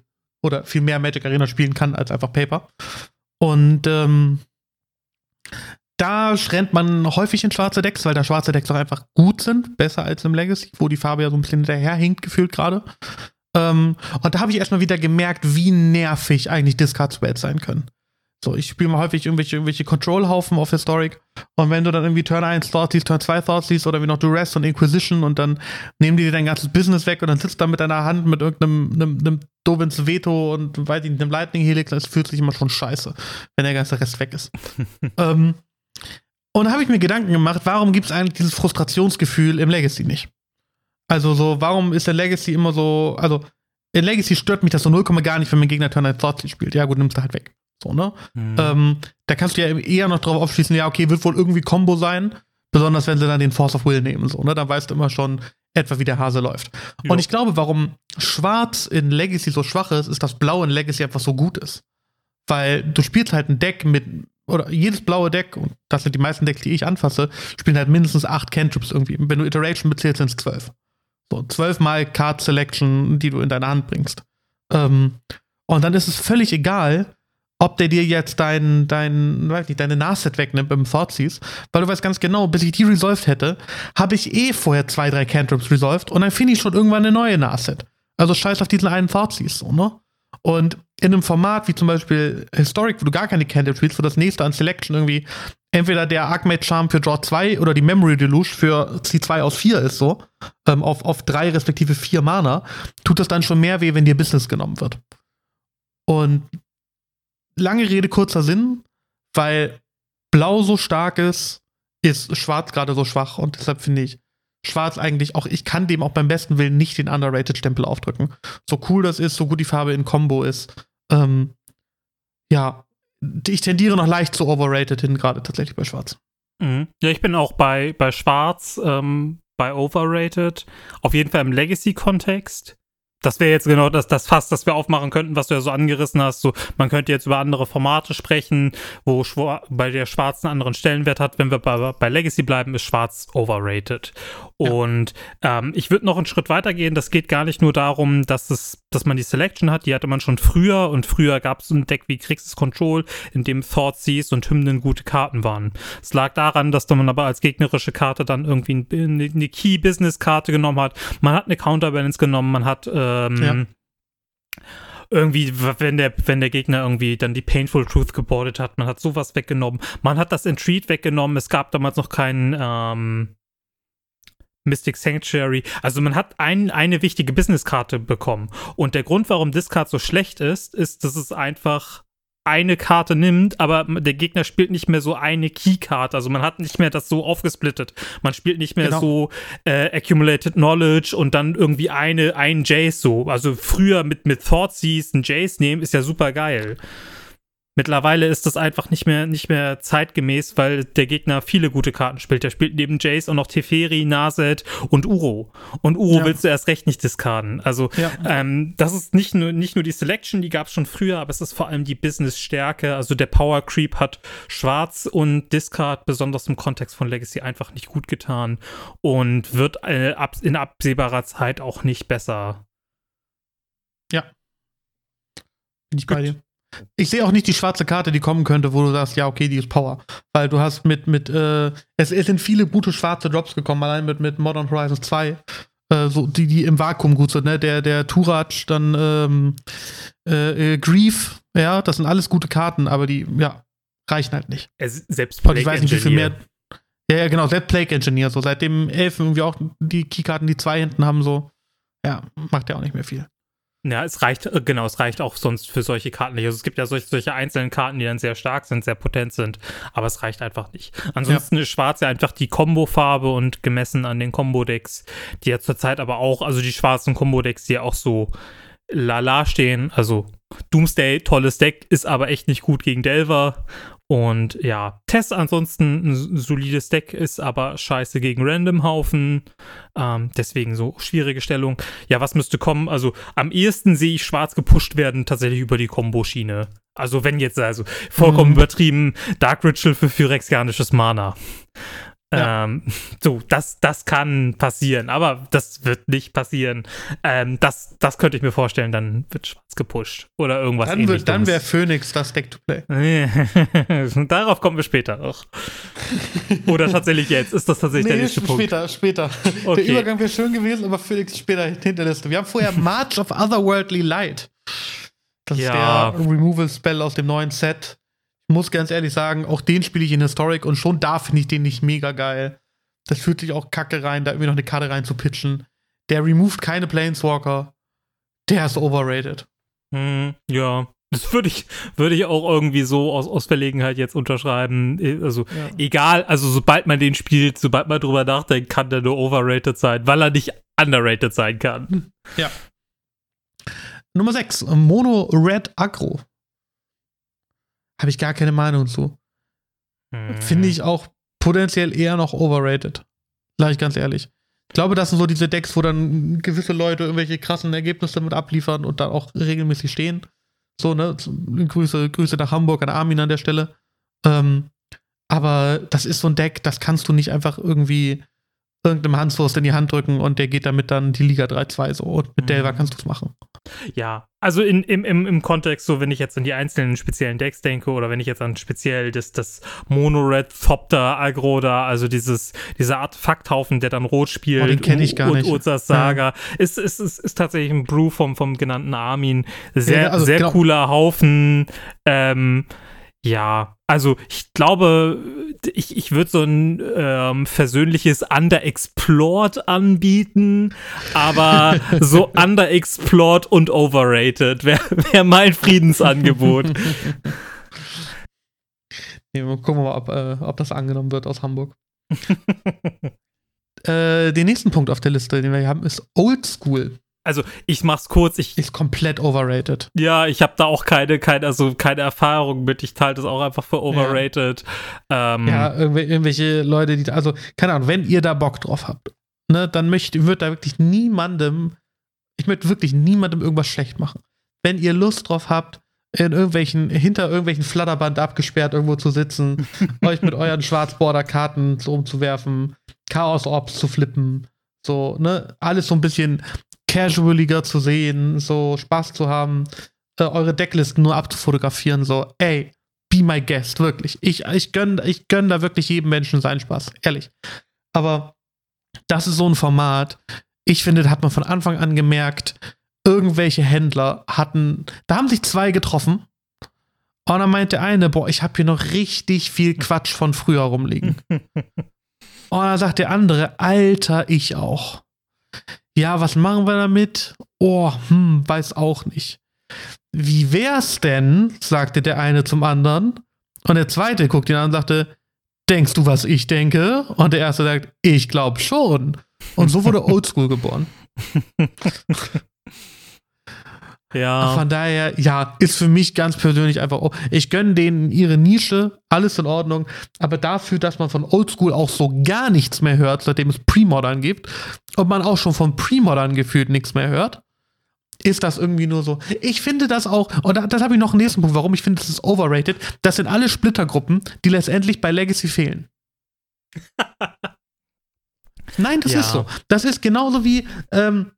A: oder viel mehr Magic Arena spielen kann als einfach Paper. Und ähm, da rennt man häufig in schwarze Decks, weil da schwarze Decks auch einfach gut sind, besser als im Legacy, wo die Farbe ja so ein bisschen hinterherhinkt, gefühlt gerade. Ähm, und da habe ich erstmal wieder gemerkt, wie nervig eigentlich Discard-Spells sein können. So, ich spiele mal häufig irgendwelche, irgendwelche Control-Haufen auf Historic und wenn du dann irgendwie Turn 1 Thought siehst, Turn 2 Thought siehst oder wie noch Duress und Inquisition und dann nehmen die dir dein ganzes Business weg und dann sitzt du da mit deiner Hand mit irgendeinem einem, einem Dovins Veto und weiß ich nicht, einem Lightning Helix, das fühlt sich immer schon scheiße, wenn der ganze Rest weg ist. ähm, und da habe ich mir Gedanken gemacht, warum gibt es eigentlich dieses Frustrationsgefühl im Legacy nicht? Also so, warum ist der Legacy immer so, also in Legacy stört mich das so 0, gar nicht, wenn mein Gegner Turn 1 Thought spielt. Ja gut, nimmst du halt weg. So, ne?
B: Mhm.
A: Ähm, da kannst du ja eher noch drauf aufschließen, ja, okay, wird wohl irgendwie Combo sein. Besonders wenn sie dann den Force of Will nehmen, so, ne? Dann weißt du immer schon etwa, wie der Hase läuft.
B: Ja.
A: Und ich glaube, warum Schwarz in Legacy so schwach ist, ist, dass Blau in Legacy einfach so gut ist. Weil du spielst halt ein Deck mit, oder jedes blaue Deck, und das sind die meisten Decks, die ich anfasse, spielen halt mindestens acht Cantrips irgendwie. Wenn du Iteration bezählst, sind es zwölf. So, zwölfmal Card Selection, die du in deine Hand bringst. Ähm, und dann ist es völlig egal, ob der dir jetzt dein, dein, weiß nicht, deine Nahset wegnimmt im Thoughtseize, weil du weißt ganz genau, bis ich die resolved hätte, habe ich eh vorher zwei, drei Cantrips resolved und dann finde ich schon irgendwann eine neue Nahset. Also scheiß auf diesen einen Thoughtseize, so, ne? Und in einem Format wie zum Beispiel Historic, wo du gar keine Cantrips spielst, wo das nächste an Selection irgendwie entweder der Archmage Charm für Draw 2 oder die Memory Deluge für C2 aus 4 ist so, ähm, auf, auf 3 respektive 4 Mana, tut das dann schon mehr weh, wenn dir Business genommen wird. Und lange Rede, kurzer Sinn, weil Blau so stark ist, ist Schwarz gerade so schwach und deshalb finde ich Schwarz eigentlich auch, ich kann dem auch beim besten Willen nicht den Underrated-Stempel aufdrücken. So cool das ist, so gut die Farbe in Combo ist. Ähm, ja, ich tendiere noch leicht zu overrated hin, gerade tatsächlich bei Schwarz.
B: Mhm. Ja, ich bin auch bei, bei Schwarz, ähm, bei Overrated. Auf jeden Fall im Legacy-Kontext. Das wäre jetzt genau das, das Fass, das wir aufmachen könnten, was du ja so angerissen hast. So, man könnte jetzt über andere Formate sprechen, wo bei der Schwarz einen anderen Stellenwert hat. Wenn wir bei, bei Legacy bleiben, ist Schwarz overrated.
A: Ja.
B: Und ähm, ich würde noch einen Schritt weiter gehen. Das geht gar nicht nur darum, dass es, dass man die Selection hat. Die hatte man schon früher und früher gab es ein Deck wie Kriegs Control, in dem Thoughtseize und Hymnen gute Karten waren. Es lag daran, dass man aber als gegnerische Karte dann irgendwie ein- eine, eine Key-Business-Karte genommen hat. Man hat eine Counterbalance genommen, man hat ähm,
A: Ja.
B: irgendwie, wenn der, wenn der Gegner irgendwie dann die Painful Truth gebordet hat, man hat sowas weggenommen. Man hat das Entreat weggenommen. Es gab damals noch keinen ähm, Mystic Sanctuary. Also man hat ein, eine wichtige Business-Karte bekommen. Und der Grund, warum Discard so schlecht ist, ist, dass es einfach eine Karte nimmt, aber der Gegner spielt nicht mehr so eine Key-Karte. Also man hat nicht mehr das so aufgesplittet. Man spielt nicht mehr
A: Genau.
B: so äh, Accumulated Knowledge und dann irgendwie eine, ein Jace so. Also früher mit, mit Thoughtseize ein Jace nehmen ist ja super geil. Mittlerweile ist das einfach nicht mehr, nicht mehr zeitgemäß, weil der Gegner viele gute Karten spielt. Der spielt neben Jace auch noch Teferi, Naset und Uro. Und Uro
A: Ja.
B: willst du erst recht nicht diskarden. Also
A: Ja.
B: ähm, das ist nicht nur, nicht nur die Selection, die gab es schon früher, aber es ist vor allem die Business-Stärke. Also der Power Creep hat Schwarz und Discard besonders im Kontext von Legacy einfach nicht gut getan und wird äh, ab, in absehbarer Zeit auch nicht besser.
A: Bin ich bei dir. Ich sehe auch nicht die schwarze Karte, die kommen könnte, wo du sagst, ja, okay, die ist Power. Weil du hast mit, mit, äh, es, es sind viele gute schwarze Drops gekommen, allein mit, mit Modern Horizons 2, äh, so, die, die im Vakuum gut sind, ne? Der, der Turaj, dann ähm, äh, äh, Grief, ja, das sind alles gute Karten, aber die, ja, reichen halt nicht.
B: Es, selbst
A: Und ich weiß nicht, wie viel mehr. Ja, ja, genau, selbst Plague Engineer, so seitdem Elfen irgendwie auch die Keykarten, die zwei hinten haben, so, ja, macht ja auch nicht mehr viel.
B: Ja, es reicht, äh, genau, es reicht auch sonst für solche Karten nicht. Also es gibt ja solche, solche einzelnen Karten, die dann sehr stark sind, sehr potent sind, aber es reicht einfach nicht. Ansonsten ist Schwarz ja einfach die Kombo-Farbe und gemessen an den Kombo-Decks, die ja zurzeit aber auch, also die schwarzen Kombo-Decks, die ja auch so lala stehen, also Doomsday, tolles Deck, ist aber echt nicht gut gegen Delver, Und ja, Tess ansonsten ein solides Deck ist aber scheiße gegen Randomhaufen. Ähm, deswegen so schwierige Stellung. Ja, was müsste kommen? Also am ehesten sehe ich schwarz gepusht werden tatsächlich über die Komboschiene. Also wenn jetzt, also vollkommen mhm. übertrieben, Dark Ritual für Phyrexianisches Mana. Ja. Ähm, so, das, das kann passieren, aber das wird nicht passieren. Ähm, das, das könnte ich mir vorstellen, dann wird schwarz gepusht oder irgendwas
A: Dann, wird, dann wäre Phoenix das Deck to play.
B: Darauf kommen wir später noch. oder tatsächlich jetzt. Ist das tatsächlich nee, der nächste
A: Punkt? Später, später. Okay. Der Übergang wäre schön gewesen, aber Phoenix später hinter Liste. Wir haben vorher March of Otherworldly Light. Das ja. ist der Removal-Spell aus dem neuen Set. Ich muss ganz ehrlich sagen, auch den spiele ich in Historic und schon da finde ich den nicht mega geil. Das fühlt sich auch kacke rein, da irgendwie noch eine Karte rein zu pitchen. Der removed keine Planeswalker. Der ist overrated.
B: Hm, ja, das würde ich, würde ich auch irgendwie so aus, aus Verlegenheit jetzt unterschreiben. Also, ja. egal, also sobald man den spielt, sobald man drüber nachdenkt, kann der nur overrated sein, weil er nicht underrated sein kann.
A: Ja. Nummer 6, Mono Red Agro. Habe ich gar keine Meinung zu. Hm. Finde ich auch potenziell eher noch overrated. Sag ich ganz ehrlich. Ich glaube, das sind so diese Decks, wo dann gewisse Leute irgendwelche krassen Ergebnisse mit abliefern und dann auch regelmäßig stehen. So, ne? Grüße, Grüße nach Hamburg an Armin an der Stelle. Ähm, aber das ist so ein Deck, das kannst du nicht einfach irgendwie irgendeinem Hanswurst in die Hand drücken und der geht damit dann die Liga 3-2 so. Und mit mhm. Delver kannst du es machen.
B: Ja, also in, im, im, im Kontext, so wenn ich jetzt an die einzelnen speziellen Decks denke oder wenn ich jetzt an speziell das, das Mono-Red Thopter Agro da, also dieses, dieser Artefakthaufen, der dann rot spielt. Oh,
A: den kenne ich gar und, nicht.
B: Urzas Saga. Ja. Ist, ist, ist, ist tatsächlich ein Brew vom, vom genannten Armin. Sehr, ja, also, sehr genau. cooler Haufen. Ähm, ja, also ich glaube, ich, ich würde so ein ähm, versöhnliches Underexplored anbieten, aber so Underexplored und Overrated wäre wär mein Friedensangebot.
A: nee, gucken wir mal, ob, äh, ob das angenommen wird aus Hamburg. äh, den nächsten Punkt auf der Liste, den wir hier haben, ist Old School
B: also ich mach's kurz, ich
A: ist komplett overrated.
B: Ja, ich habe da auch keine, keine, also keine Erfahrung mit. Ich teile das auch einfach für overrated.
A: Ja, ähm, ja irgendwelche Leute, die, also keine Ahnung, wenn ihr da Bock drauf habt, ne, dann möchte, wird da wirklich niemandem, ich möchte wirklich niemandem irgendwas schlecht machen. Wenn ihr Lust drauf habt, in irgendwelchen, hinter irgendwelchen Flatterband abgesperrt irgendwo zu sitzen, euch mit euren Schwarzborder-Karten so umzuwerfen, Chaos-Orbs zu flippen, so, ne, alles so ein bisschen casualiger zu sehen, so Spaß zu haben, äh, eure Decklisten nur abzufotografieren, so, ey, be my guest, wirklich. Ich, ich gönne ich gönn da wirklich jedem Menschen seinen Spaß, ehrlich. Aber das ist so ein Format, ich finde, da hat man von Anfang an gemerkt, irgendwelche Händler hatten, da haben sich zwei getroffen. Und dann meint der eine, boah, ich habe hier noch richtig viel Quatsch von früher rumliegen. Und dann sagt der andere, Alter, ich auch. Ja, was machen wir damit? Oh, hm, weiß auch nicht. Wie wär's denn? sagte der eine zum anderen. Und der zweite guckt ihn an und sagte, denkst du, was ich denke? Und der erste sagt, ich glaube schon. Und so wurde Oldschool geboren. Ja. Von daher, ja, ist für mich ganz persönlich einfach, oh, ich gönne denen ihre Nische, alles in Ordnung, aber dafür, dass man von Oldschool auch so gar nichts mehr hört, seitdem es Pre-Modern gibt, und man auch schon von Pre-Modern gefühlt nichts mehr hört, ist das irgendwie nur so. Ich finde das auch, und das habe ich noch einen nächsten Punkt, warum ich finde, das ist overrated. Das sind alle Splittergruppen, die letztendlich bei Legacy fehlen. Nein, das ja. ist so. Das ist genauso wie, ähm,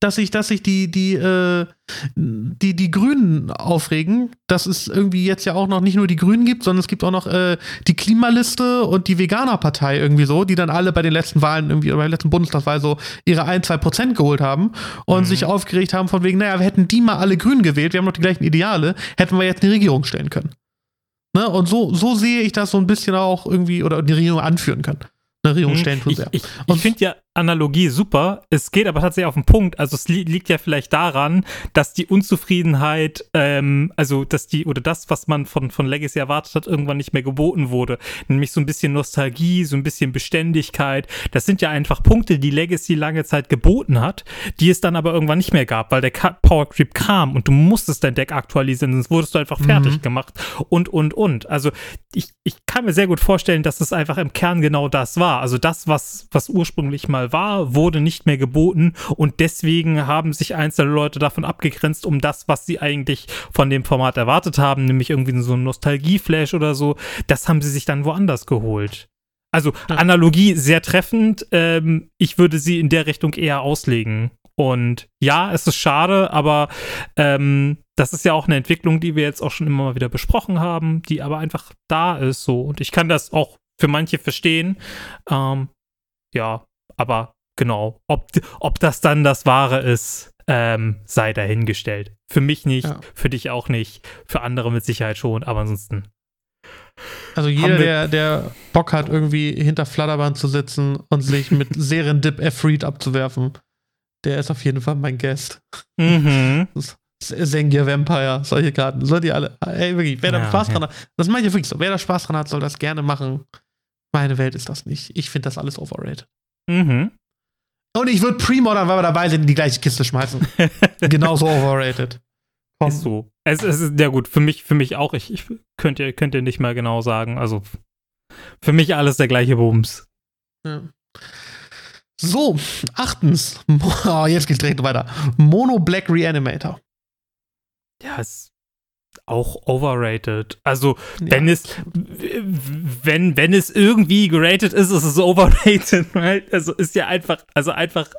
A: dass sich, dass sich die, die, äh, die, die Grünen aufregen, dass es irgendwie jetzt ja auch noch nicht nur die Grünen gibt, sondern es gibt auch noch äh, die Klimaliste und die Veganerpartei irgendwie so, die dann alle bei den letzten Wahlen irgendwie, bei der letzten Bundestagswahl so ihre ein, zwei Prozent geholt haben und mhm. sich aufgeregt haben von wegen, naja, wir hätten die mal alle Grünen gewählt, wir haben noch die gleichen Ideale, hätten wir jetzt eine Regierung stellen können. Ne? Und so, so sehe ich das so ein bisschen auch irgendwie, oder die Regierung anführen können. Eine Regierung mhm. stellen
B: sie ja. Ich, ich, ich finde ja, Analogie super. Es geht aber tatsächlich auf den Punkt. Also es li liegt ja vielleicht daran, dass die Unzufriedenheit, ähm, also dass die oder das, was man von, von Legacy erwartet hat, irgendwann nicht mehr geboten wurde. Nämlich so ein bisschen Nostalgie, so ein bisschen Beständigkeit. Das sind ja einfach Punkte, die Legacy lange Zeit geboten hat, die es dann aber irgendwann nicht mehr gab, weil der Power Creep kam und du musstest dein Deck aktualisieren, sonst wurdest du einfach fertig mhm. gemacht und, und, und. Also ich, ich kann mir sehr gut vorstellen, dass es einfach im Kern genau das war. Also das, was, was ursprünglich mal war, wurde nicht mehr geboten und deswegen haben sich einzelne Leute davon abgegrenzt, um das, was sie eigentlich von dem Format erwartet haben, nämlich irgendwie so ein Nostalgie-Flash oder so, das haben sie sich dann woanders geholt. Also Analogie sehr treffend. Ähm, ich würde sie in der Richtung eher auslegen. Und ja, es ist schade, aber ähm, das ist ja auch eine Entwicklung, die wir jetzt auch schon immer mal wieder besprochen haben, die aber einfach da ist so. Und ich kann das auch für manche verstehen. Ähm, ja, aber genau, ob, ob das dann das Wahre ist, ähm, sei dahingestellt. Für mich nicht, ja. für dich auch nicht, für andere mit Sicherheit schon, aber ansonsten.
A: Also jeder, der, der Bock hat, irgendwie hinter Flatterband zu sitzen und sich mit Serendip F-Read abzuwerfen, der ist auf jeden Fall mein Guest. Mhm. Sengia Vampire, solche Karten. Sollt ihr alle, ey, wirklich, wer da ja, Spaß dran hat, das meine ich wirklich so, wer da Spaß dran hat, soll das gerne machen. Meine Welt ist das nicht. Ich finde das alles overrated. Mhm. Und ich würde Pre-Modern, weil wir dabei sind, in die gleiche Kiste schmeißen. Genauso overrated.
B: Komm. Ist so. Es, es ist, ja gut, für mich, für mich auch. Ich, ich könnt ihr, könnt ihr nicht mal genau sagen. Also, für mich alles der gleiche Bums. Ja.
A: So, achtens. Oh, jetzt geht's direkt weiter. Mono Black Reanimator.
B: Ja, ist auch overrated. Also, ja. wenn es wenn wenn es irgendwie geratet ist, ist es overrated, right? Also ist ja einfach also einfach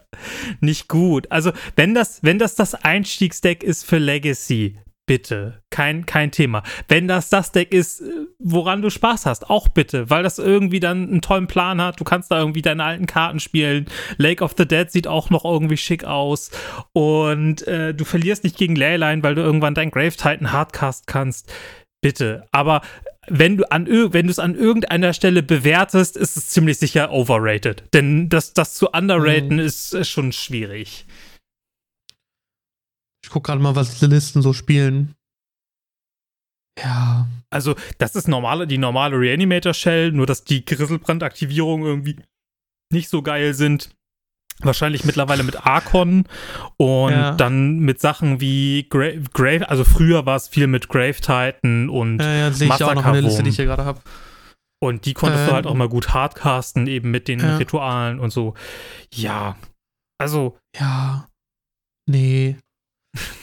B: nicht gut. Also, wenn das wenn das das Einstiegsdeck ist für Legacy, bitte. Kein, kein Thema. Wenn das das Deck ist, äh, woran du Spaß hast, auch bitte, weil das irgendwie dann einen tollen Plan hat. Du kannst da irgendwie deine alten Karten spielen. Lake of the Dead sieht auch noch irgendwie schick aus. Und äh, du verlierst nicht gegen Leyline, weil du irgendwann dein Grave Titan Hardcast kannst. Bitte. Aber wenn du an wenn du es an irgendeiner Stelle bewertest, ist es ziemlich sicher overrated. Denn das, das zu underraten mhm. ist, ist schon schwierig.
A: Ich gucke gerade mal, was die Listen so spielen.
B: Ja. Also, das ist normale, die normale Reanimator-Shell, nur dass die Grisselbrand-Aktivierungen irgendwie nicht so geil sind. Wahrscheinlich mittlerweile mit Archon und ja. dann mit Sachen wie Grave, Grave also früher war es viel mit Grave Titan und
A: ja, ja, sehe ich auch noch eine Liste, die ich hier gerade habe.
B: Und die konntest ähm, du halt auch mal gut hardcasten, eben mit den ja. Ritualen und so. Ja. Also.
A: Ja. Nee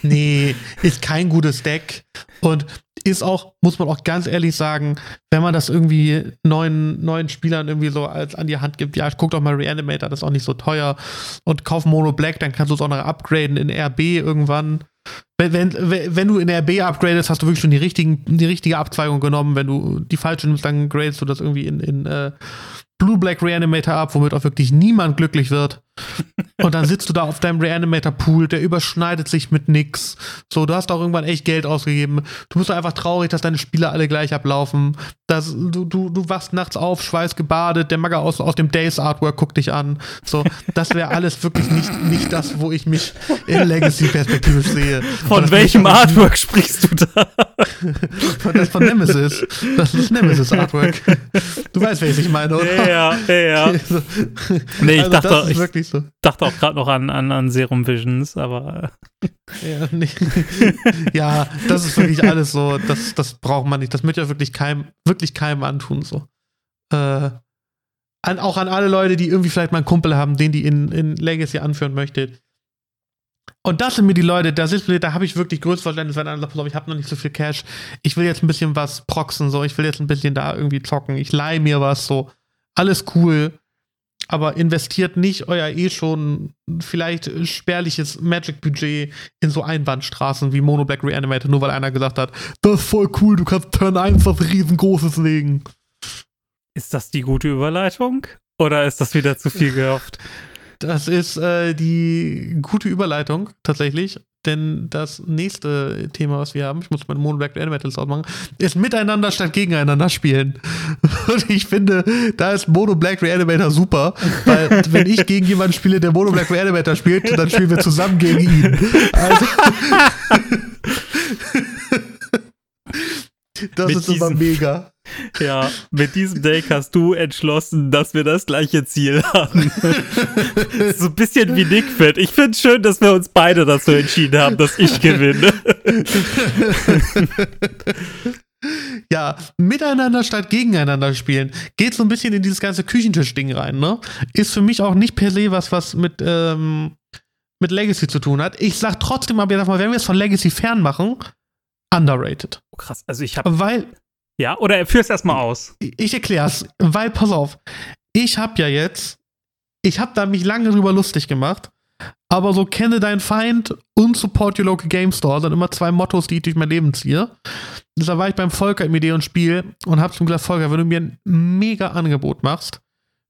A: nee, ist kein gutes Deck. Und ist auch, muss man auch ganz ehrlich sagen, wenn man das irgendwie neuen, neuen Spielern irgendwie so als an die Hand gibt, ja, guck doch mal Reanimator, das ist auch nicht so teuer. Und kauf Mono Black, dann kannst du es auch noch upgraden in RB irgendwann. Wenn, wenn, wenn du in RB upgradest, hast du wirklich schon die, richtigen, die richtige Abzweigung genommen. Wenn du die falsche nimmst, dann gradest du das irgendwie in, in äh, Blue Black Reanimator ab, womit auch wirklich niemand glücklich wird. Und dann sitzt du da auf deinem Reanimator-Pool, der überschneidet sich mit nix. So, du hast auch irgendwann echt Geld ausgegeben. Du bist doch einfach traurig, dass deine Spiele alle gleich ablaufen. Das, du, du, du wachst nachts auf, schweißgebadet, der Magger aus, aus dem Days Artwork guckt dich an. So, das wäre alles wirklich nicht, nicht das, wo ich mich in Legacy-Perspektive sehe.
B: Von welchem Artwork sprichst du da?
A: von, das von Nemesis. Das ist Nemesis Artwork. Du weißt, wer ich meine, oder?
B: Ja, ja, ja. nee, ich also dachte, ich so. dachte auch gerade noch an, an, an Serum Visions, aber.
A: Ja, nee. ja, das ist wirklich alles so, das, das braucht man nicht. Das möchte ja wirklich keinem, wirklich keinem antun. So. Äh, an, auch an alle Leute, die irgendwie vielleicht mal einen Kumpel haben, den die in, in Legacy anführen möchte. Und das sind mir die Leute, da, da habe ich wirklich größtes Verständnis, wenn einer sagt, ich habe noch nicht so viel Cash, ich will jetzt ein bisschen was proxen, so, ich will jetzt ein bisschen da irgendwie zocken, ich leihe mir was, so, alles cool aber investiert nicht euer eh schon vielleicht spärliches Magic-Budget in so Einbahnstraßen wie Mono Black Reanimator, nur weil einer gesagt hat, das ist voll cool, du kannst Turn 1 was riesengroßes legen.
B: Ist das die gute Überleitung? Oder ist das wieder zu viel gehofft?
A: Das ist äh, die gute Überleitung, tatsächlich. denn das nächste Thema, was wir haben, ich muss meine Mono Black Animators ausmachen, ist miteinander statt gegeneinander spielen. Und ich finde, da ist Mono Black Reanimator super, weil wenn ich gegen jemanden spiele, der Mono Black Reanimator spielt, dann spielen wir zusammen gegen ihn. Also das
B: Mit
A: ist immer
B: diesem-
A: mega.
B: Ja, mit diesem Deck hast du entschlossen, dass wir das gleiche Ziel haben. so ein bisschen wie Nickfit. Ich finde schön, dass wir uns beide dazu entschieden haben, dass ich gewinne.
A: Ja, miteinander statt gegeneinander spielen. Geht so ein bisschen in dieses ganze Küchentisch-Ding rein, ne? Ist für mich auch nicht per se was, was mit, ähm, mit Legacy zu tun hat. Ich sag trotzdem aber jetzt mal, wenn wir es von Legacy fernmachen, underrated.
B: Oh, krass, also ich habe.
A: Weil,
B: Ja, oder führ's erstmal aus.
A: ich erklär's, weil, pass auf, ich hab ja jetzt, ich hab da mich lange drüber lustig gemacht, aber so kenne deinen Feind und support your local game store sind immer zwei Mottos, die ich durch mein Leben ziehe. Deshalb war ich beim Volker im Idee und Spiel und hab zum gesagt, Volker, wenn du mir ein mega Angebot machst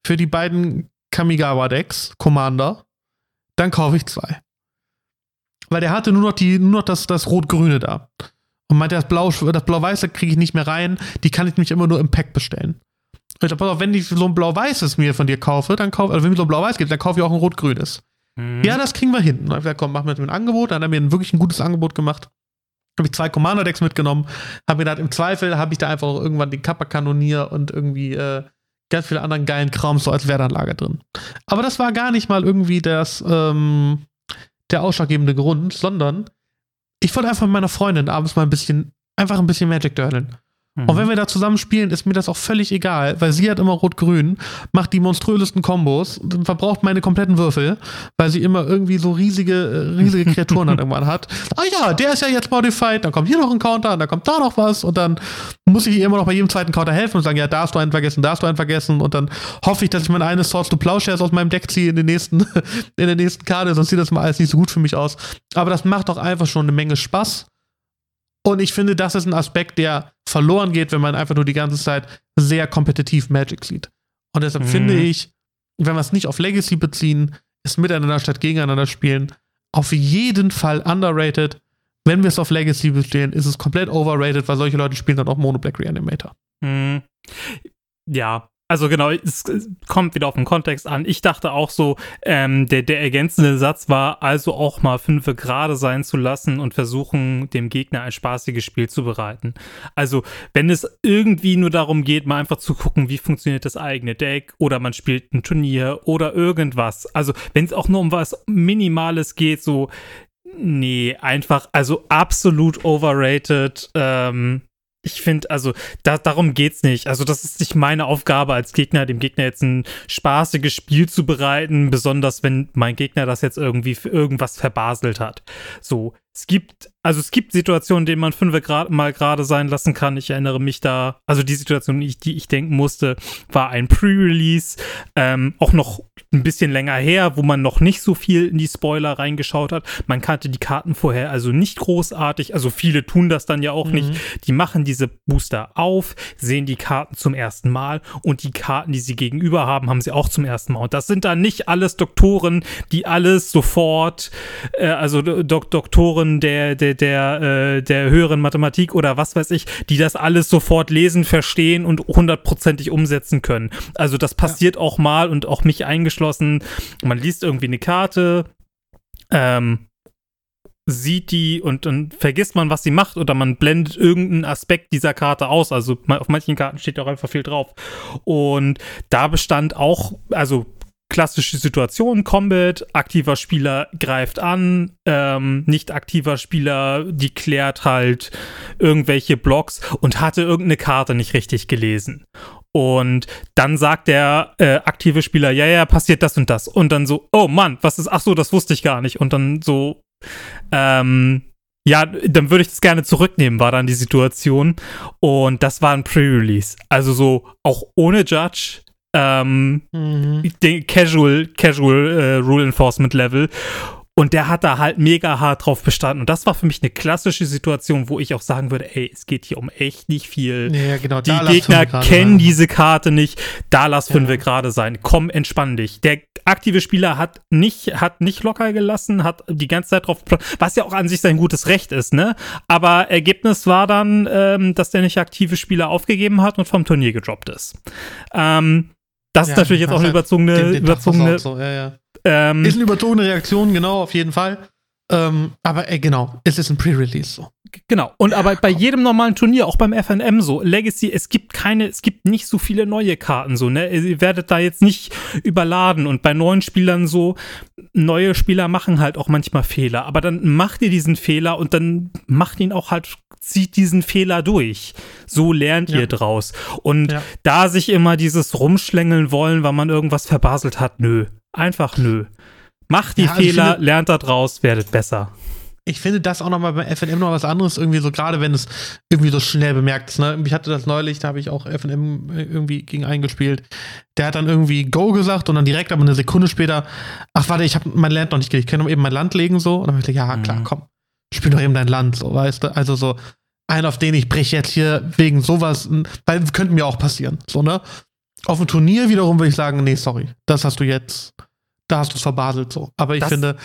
A: für die beiden Kamigawa-Decks, Commander, dann kaufe ich zwei. Weil der hatte nur noch, die, nur noch das, das Rot-Grüne da. Und meinte, das Blau, das Blau-Weiße kriege ich nicht mehr rein, die kann ich mich immer nur im Pack bestellen. Und ich dachte, pass auf, wenn ich so ein Blau-Weißes mir von dir kaufe, dann kaufe, also wenn mir so ein Blau-Weiß gibt, dann kaufe ich auch ein Rot-Grünes.
B: Mhm.
A: Ja, das kriegen wir hin. Und dann hab ich gesagt, komm, mach mir ein Angebot. Dann hat er mir ein wirklich ein gutes Angebot gemacht. Habe ich zwei Commander-Decks mitgenommen. Habe mir gedacht, im Zweifel habe ich da einfach auch irgendwann den Kappa-Kanonier und irgendwie äh, ganz viele anderen geilen Kram so als Wertanlage drin. Aber das war gar nicht mal irgendwie das, ähm, der ausschlaggebende Grund, sondern ich wollte einfach mit meiner Freundin abends mal ein bisschen, einfach ein bisschen Magic dördeln.
B: Mhm.
A: Und wenn wir da zusammen spielen, ist mir das auch völlig egal, weil sie hat immer rot-grün, macht die monströsesten Kombos, verbraucht meine kompletten Würfel, weil sie immer irgendwie so riesige, äh, riesige Kreaturen dann irgendwann hat. Ah ja, der ist ja jetzt modified, dann kommt hier noch ein Counter, und dann kommt da noch was und dann muss ich ihr immer noch bei jedem zweiten Counter helfen und sagen, ja, da hast du einen vergessen, da hast du einen vergessen und dann hoffe ich, dass ich meine eine Swords to Plowshares aus meinem Deck ziehe in den nächsten, in der nächsten Karte, sonst sieht das mal alles nicht so gut für mich aus. Aber das macht doch einfach schon eine Menge Spaß. Und ich finde, das ist ein Aspekt, der verloren geht, wenn man einfach nur die ganze Zeit sehr kompetitiv Magic sieht. Und deshalb
B: Mhm.
A: finde ich, wenn wir es nicht auf Legacy beziehen, ist miteinander statt gegeneinander spielen auf jeden Fall underrated. Wenn wir es auf Legacy beziehen, ist es komplett overrated, weil solche Leute spielen dann auch Mono Black Reanimator.
B: Mhm. Ja, also genau, es kommt wieder auf den Kontext an. Ich dachte auch so, ähm, der, der ergänzende Satz war also auch mal fünfe gerade sein zu lassen und versuchen, dem Gegner ein spaßiges Spiel zu bereiten. Also, wenn es irgendwie nur darum geht, mal einfach zu gucken, wie funktioniert das eigene Deck oder man spielt ein Turnier oder irgendwas. Also, wenn es auch nur um was Minimales geht, so, nee, einfach, also absolut overrated, ähm, ich finde, also da, darum geht's nicht. Also das ist nicht meine Aufgabe als Gegner, dem Gegner jetzt ein spaßiges Spiel zu bereiten, besonders wenn mein Gegner das jetzt irgendwie für irgendwas verbaselt hat. So, es gibt, also es gibt Situationen, in denen man fünf grad, mal gerade sein lassen kann. Ich erinnere mich da, also die Situation, die ich, die ich denken musste, war ein Pre-Release, ähm, auch noch ein bisschen länger her, wo man noch nicht so viel in die Spoiler reingeschaut hat. Man kannte die Karten vorher also nicht großartig, also viele tun das dann ja auch nicht. Die machen diese Booster auf, sehen die Karten zum ersten Mal und die Karten, die sie gegenüber haben, haben sie auch zum ersten Mal. Und das sind dann nicht alles Doktoren, die alles sofort, äh, also Dok Doktoren der, der, der, äh, der höheren Mathematik oder was weiß ich, die das alles sofort lesen, verstehen und hundertprozentig umsetzen können. Also das passiert auch mal und auch mich eingeschlossen. Man liest irgendwie eine Karte, ähm, sieht die und dann vergisst man, was sie macht oder man blendet irgendeinen Aspekt dieser Karte aus. Also auf manchen Karten steht auch einfach viel drauf. Und da bestand auch, also klassische Situation, Combat, aktiver Spieler greift an, ähm, nicht aktiver Spieler, die klärt halt irgendwelche Blocks und hatte irgendeine Karte nicht richtig gelesen. Und dann sagt der äh, aktive Spieler, ja, ja, passiert das und das. Und dann so, oh Mann, was ist, ach so, das wusste ich gar nicht. Und dann so, ähm, ja, dann würde ich das gerne zurücknehmen, war dann die Situation. Und das war ein Pre-Release. Also so auch ohne Judge, ähm,
A: Mhm.
B: den Casual, Casual äh, Rule Enforcement Level. Und der hat da halt mega hart drauf bestanden. Und das war für mich eine klassische Situation, wo ich auch sagen würde, ey, es geht hier um echt nicht viel.
A: Ja, genau.
B: Die Gegner kennen
A: sein.
B: diese Karte nicht. Da lass
A: Ja.
B: fünf gerade sein. Komm, entspann dich. Der aktive Spieler hat nicht, hat nicht locker gelassen, hat die ganze Zeit drauf, was ja auch an sich sein gutes Recht ist, ne? Aber Ergebnis war dann, ähm, dass der nicht aktive Spieler aufgegeben hat und vom Turnier gedroppt ist. Ähm, das ja, ist natürlich jetzt auch eine überzogene, den, den überzogene
A: so. ja, ja. Ähm, ist eine überzogene Reaktion, genau, auf jeden Fall. Ähm, aber ey, genau, es ist ein Pre-Release so.
B: Genau. Und ja, aber bei jedem normalen Turnier, auch beim FNM so, Legacy, es gibt keine, es gibt nicht so viele neue Karten so, ne? Ihr werdet da jetzt nicht überladen und bei neuen Spielern so, neue Spieler machen halt auch manchmal Fehler, aber dann macht ihr diesen Fehler und dann macht ihn auch halt, zieht diesen Fehler durch. So lernt ja. ihr draus. Und ja. da sich immer dieses Rumschlängeln wollen, weil man irgendwas verbaselt hat, nö. Einfach nö. Macht die ja, also Fehler, finde, lernt da draus, werdet besser.
A: Ich finde das auch nochmal bei FNM noch was anderes, irgendwie so, gerade wenn es irgendwie so schnell bemerkt ist. Ne? Ich hatte das neulich, da habe ich auch FNM irgendwie gegen eingespielt. Der hat dann irgendwie Go gesagt und dann direkt, aber eine Sekunde später, ach warte, ich habe mein Land noch nicht gekriegt, ich kann eben mein Land legen so. Und dann habe ich gesagt, ja, klar, mhm. komm, spiel doch eben dein Land, so, weißt du? Also so, ein, auf den ich breche jetzt hier wegen sowas, weil könnte mir auch passieren, so, ne? Auf dem Turnier wiederum würde ich sagen, nee, sorry, das hast du jetzt da hast du es verbaselt so. Aber ich das, finde,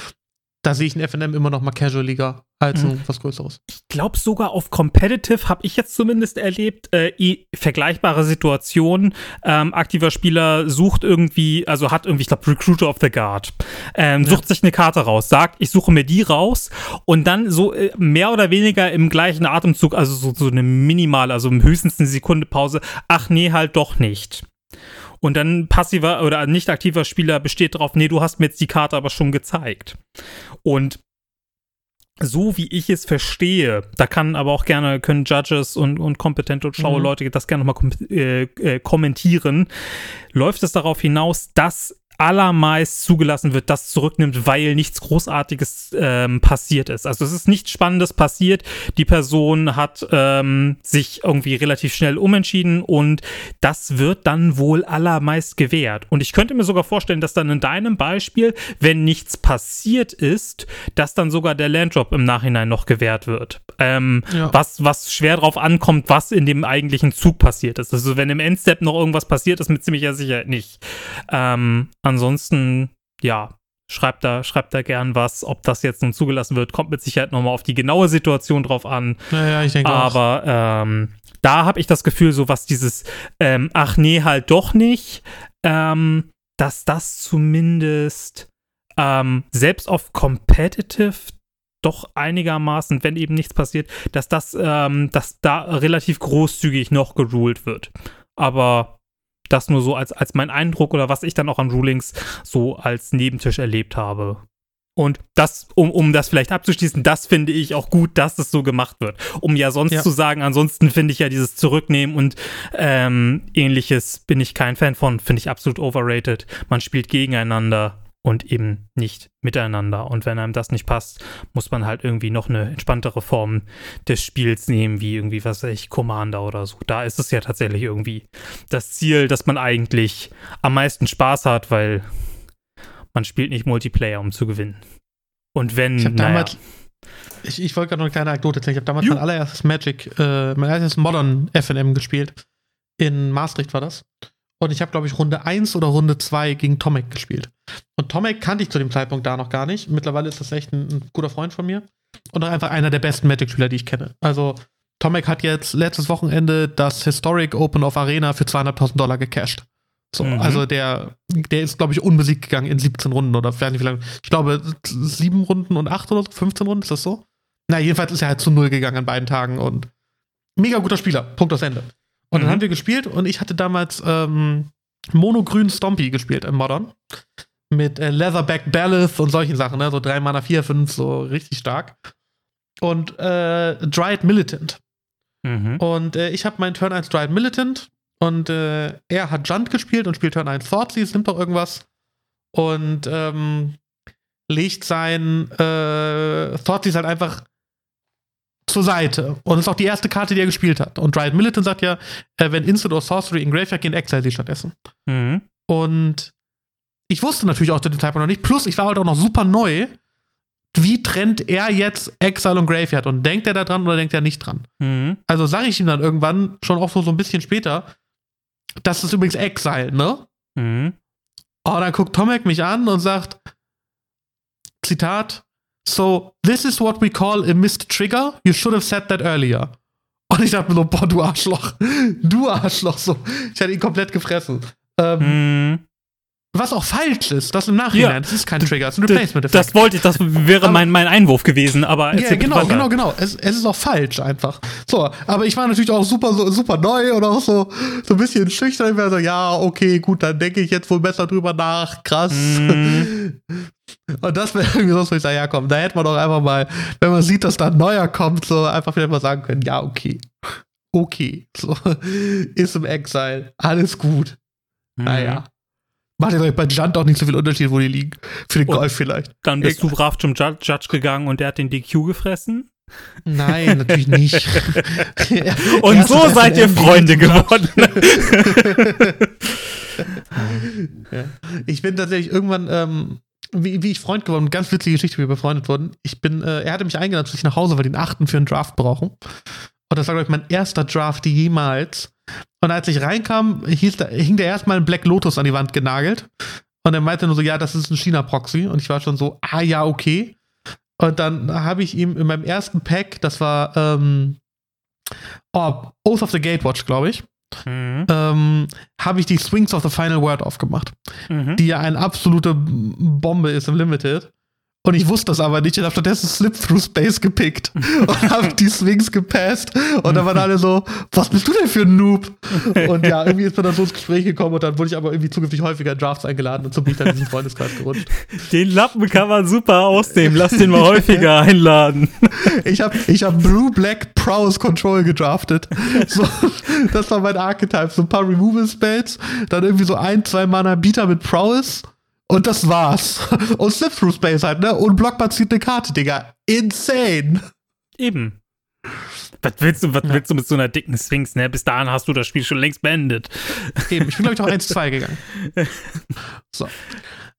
A: da sehe ich ein FNM immer noch mal Casual-Liga als mhm. was Größeres.
B: Ich glaube sogar auf Competitive habe ich jetzt zumindest erlebt, äh, vergleichbare Situationen. Ähm, aktiver Spieler sucht irgendwie, also hat irgendwie, ich glaube, Recruiter of the Guard, ähm, ja. sucht sich eine Karte raus, sagt, ich suche mir die raus und dann so äh, mehr oder weniger im gleichen Atemzug, also so, so eine minimale, also höchstens eine Sekunde Pause, ach nee, halt doch nicht. Und dann passiver oder nicht aktiver Spieler besteht darauf, nee, du hast mir jetzt die Karte aber schon gezeigt. Und so wie ich es verstehe, da kann aber auch gerne, können Judges und, und kompetente und schlaue mhm. Leute das gerne nochmal kom äh, äh, kommentieren, läuft es darauf hinaus, dass allermeist zugelassen wird, das zurücknimmt, weil nichts Großartiges ähm, passiert ist. Also es ist nichts Spannendes passiert. Die Person hat ähm, sich irgendwie relativ schnell umentschieden und das wird dann wohl allermeist gewährt. Und ich könnte mir sogar vorstellen, dass dann in deinem Beispiel, wenn nichts passiert ist, dass dann sogar der Landdrop im Nachhinein noch gewährt wird. Ähm, ja. was, was schwer drauf ankommt, was in dem eigentlichen Zug passiert ist. Also wenn im Endstep noch irgendwas passiert ist, mit ziemlicher Sicherheit nicht. Ähm, ansonsten, ja, schreibt da, schreibt da gern was. Ob das jetzt nun zugelassen wird, kommt mit Sicherheit nochmal auf die genaue Situation drauf an.
A: Naja, ich denke
B: Aber ähm, da habe ich das Gefühl, so was dieses, ähm, ach nee, halt doch nicht, ähm, dass das zumindest ähm, selbst auf Competitive doch einigermaßen, wenn eben nichts passiert, dass das, ähm, dass da relativ großzügig noch geruled wird. Aber das nur so als, als mein Eindruck oder was ich dann auch an Rulings so als Nebentisch erlebt habe. Und das, um, um das vielleicht abzuschließen, das finde ich auch gut, dass es so gemacht wird. Um ja sonst ja. zu sagen, ansonsten finde ich ja dieses Zurücknehmen und ähm, ähnliches bin ich kein Fan von, finde ich absolut overrated. Man spielt gegeneinander und eben nicht miteinander. Und wenn einem das nicht passt, muss man halt irgendwie noch eine entspanntere Form des Spiels nehmen, wie irgendwie, was weiß ich, Commander oder so. Da ist es ja tatsächlich irgendwie das Ziel, dass man eigentlich am meisten Spaß hat, weil man spielt nicht Multiplayer, um zu gewinnen. Und wenn,
A: ich naja. damals, ich, ich wollte gerade noch eine kleine Anekdote erzählen. Ich habe damals Juh. mein allererstes Magic, äh, mein allererstes Modern FNM gespielt. In Maastricht war das. Und ich habe, glaube ich, Runde 1 oder Runde 2 gegen Tomek gespielt. Und Tomek kannte ich zu dem Zeitpunkt da noch gar nicht. Mittlerweile ist das echt ein, ein guter Freund von mir. Und auch einfach einer der besten Magic-Spieler, die ich kenne. Also, Tomek hat jetzt letztes Wochenende das Historic Open of Arena für 200.000 Dollar gecasht. So, mhm. also der, der ist, glaube ich, unbesiegt gegangen in 17 Runden oder weiß nicht wie lange. Ich glaube, sieben Runden und acht oder so, 15 Runden, ist das so? Na, jedenfalls ist er halt zu null gegangen an beiden Tagen und mega guter Spieler. Punkt aus Ende. Und mhm. dann haben wir gespielt und ich hatte damals ähm, Monogrün Stompy gespielt im Modern. Mit äh, Leatherback Ballast und solchen Sachen, ne? So 3 Mana 4, 5, so richtig stark. Und äh, Dryad Militant. Mhm. Und äh, ich habe meinen Turn 1 Dryad Militant und äh, er hat Junt gespielt und spielt Turn 1 Thoughtseize, nimmt doch irgendwas. Und ähm, legt sein äh, Thoughtseize halt einfach zur Seite. Und das ist auch die erste Karte, die er gespielt hat. Und Dryad Militant sagt ja, äh, wenn Instant oder Sorcery in Graveyard gehen, exile sie stattdessen. Mhm. Und ich wusste natürlich auch zu dem Zeitpunkt noch nicht. Plus, ich war halt auch noch super neu. Wie trennt er jetzt Exile und Graveyard? Und denkt er da dran oder denkt er nicht dran? Mhm. Also sage ich ihm dann irgendwann, schon auch so, so ein bisschen später, das ist übrigens Exile, ne? Mhm. Oh, dann guckt Tomek mich an und sagt, Zitat, So, this is what we call a missed trigger. You should have said that earlier. Und ich dachte mir so, boah, du Arschloch. Du Arschloch. So. Ich hatte ihn komplett gefressen. Ähm,
B: Hm.
A: Was auch falsch ist, das im Nachhinein.
B: Ja.
A: Das ist kein Trigger, das ist ein Replacement-Effekt.
B: Das wollte ich, das wäre
A: Aber-
B: mein, mein Einwurf gewesen, aber
A: Ja,
B: bitte
A: genau,
B: weiter.
A: genau, genau. Es, es ist auch falsch einfach. So, aber ich war natürlich auch super, so, super neu und auch so, so ein bisschen schüchtern. Ich war so, ja, okay, gut, dann denke ich jetzt wohl besser drüber nach. Krass.
B: Mhm.
A: Und das wäre irgendwie so, wo ich sage, ja, komm, da hätte man doch einfach mal, wenn man sieht, dass da ein neuer kommt, so einfach wieder mal sagen können, ja, okay. Okay. So, ist im Exile. Alles gut.
B: Mhm.
A: Naja. Macht ja ich, bei Junt auch nicht so viel Unterschied, wo die liegen. Für den
B: Und-
A: Golf vielleicht.
B: Dann bist du brav zum Ju- Judge gegangen und der hat den DQ gefressen.
A: Nein, natürlich nicht.
B: Und
A: Erst
B: so seid ihr Freunde geworden.
A: Ja. Ich bin tatsächlich irgendwann, ähm, wie, wie ich Freund geworden, ganz witzige Geschichte, wie wir befreundet wurden. Ich bin, äh, er hatte mich eingeladen zu sich nach Hause, weil die einen achten für einen Draft brauchen. Und das war, glaube ich, mein erster Draft jemals. Und als ich reinkam, hieß da, hing der erstmal ein Black Lotus an die Wand genagelt. Und er meinte nur so, ja, das ist ein China-Proxy. Und ich war schon so, ah ja, okay. Und dann habe ich ihm in meinem ersten Pack, das war ähm, oh, Oath of the Gatewatch, glaube ich,
B: Mhm.
A: ähm, habe ich die Swings of the Final Word aufgemacht,
B: Mhm.
A: die ja eine absolute Bombe ist im Limited. Und ich wusste das aber nicht. Ich habe stattdessen Slip Through Space gepickt und habe die Swings gepasst. Und dann waren alle so, was bist du denn für ein Noob? Und ja, irgendwie ist man dann so ins Gespräch gekommen und dann wurde ich aber irgendwie zukünftig häufiger in Drafts eingeladen und so bin ich dann in diesen Freundeskreis gerutscht.
B: Den Lappen kann man super ausnehmen. Lass den mal häufiger einladen.
A: Ich habe ich hab Blue Black Prowess Control gedraftet. So, das war mein Archetype. So ein paar Removal Spells, dann irgendwie so ein, zwei Mana Beater mit Prowess und das war's. Und Slip Through Space halt, ne? Und Blockbar zieht eine Karte, Digga. Insane.
B: Eben. Was willst du, was
A: Ja.
B: willst du mit so einer dicken Sphinx, ne? Bis dahin hast du das Spiel schon längst beendet.
A: Eben, ich bin, glaube ich, auch 1-2 gegangen. So.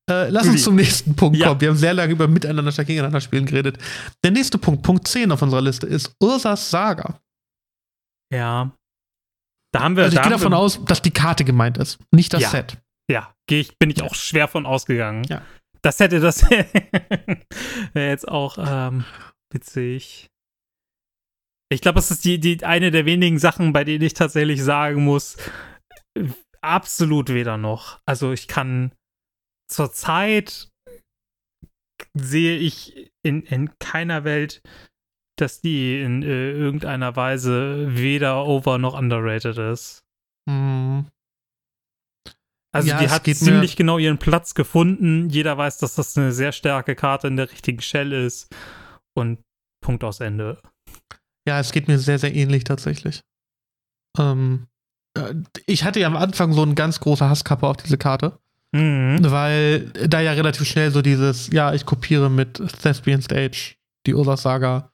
A: Äh, lass uns zum nächsten Punkt
B: Ja.
A: kommen. Wir haben sehr lange über Miteinander statt Gegeneinander spielen geredet. Der nächste Punkt, Punkt 10 auf unserer Liste, ist Ursas Saga.
B: Ja. Da haben wir.
A: Also ich gehe davon aus, dass die Karte gemeint ist, nicht das
B: Ja.
A: Set.
B: Ja, geh ich, bin ich auch schwer von ausgegangen.
A: Ja.
B: Das hätte das wäre jetzt auch ähm, witzig. Ich glaube, das ist die, die eine der wenigen Sachen, bei denen ich tatsächlich sagen muss, absolut weder noch. Also ich kann zurzeit sehe ich in, in keiner Welt, dass die in äh, irgendeiner Weise weder over noch underrated ist.
A: Hm.
B: Also
A: Ja,
B: die hat ziemlich genau ihren Platz gefunden. Jeder weiß, dass das eine sehr starke Karte in der richtigen Shell ist. Und Punkt aus Ende.
A: Ja, es geht mir sehr, sehr ähnlich tatsächlich. Ähm, äh, ich hatte ja am Anfang so einen ganz großen Hasskappe auf diese Karte,
B: Mhm.
A: weil da ja relativ schnell so dieses, ja, ich kopiere mit Thespian Stage die Ursas Saga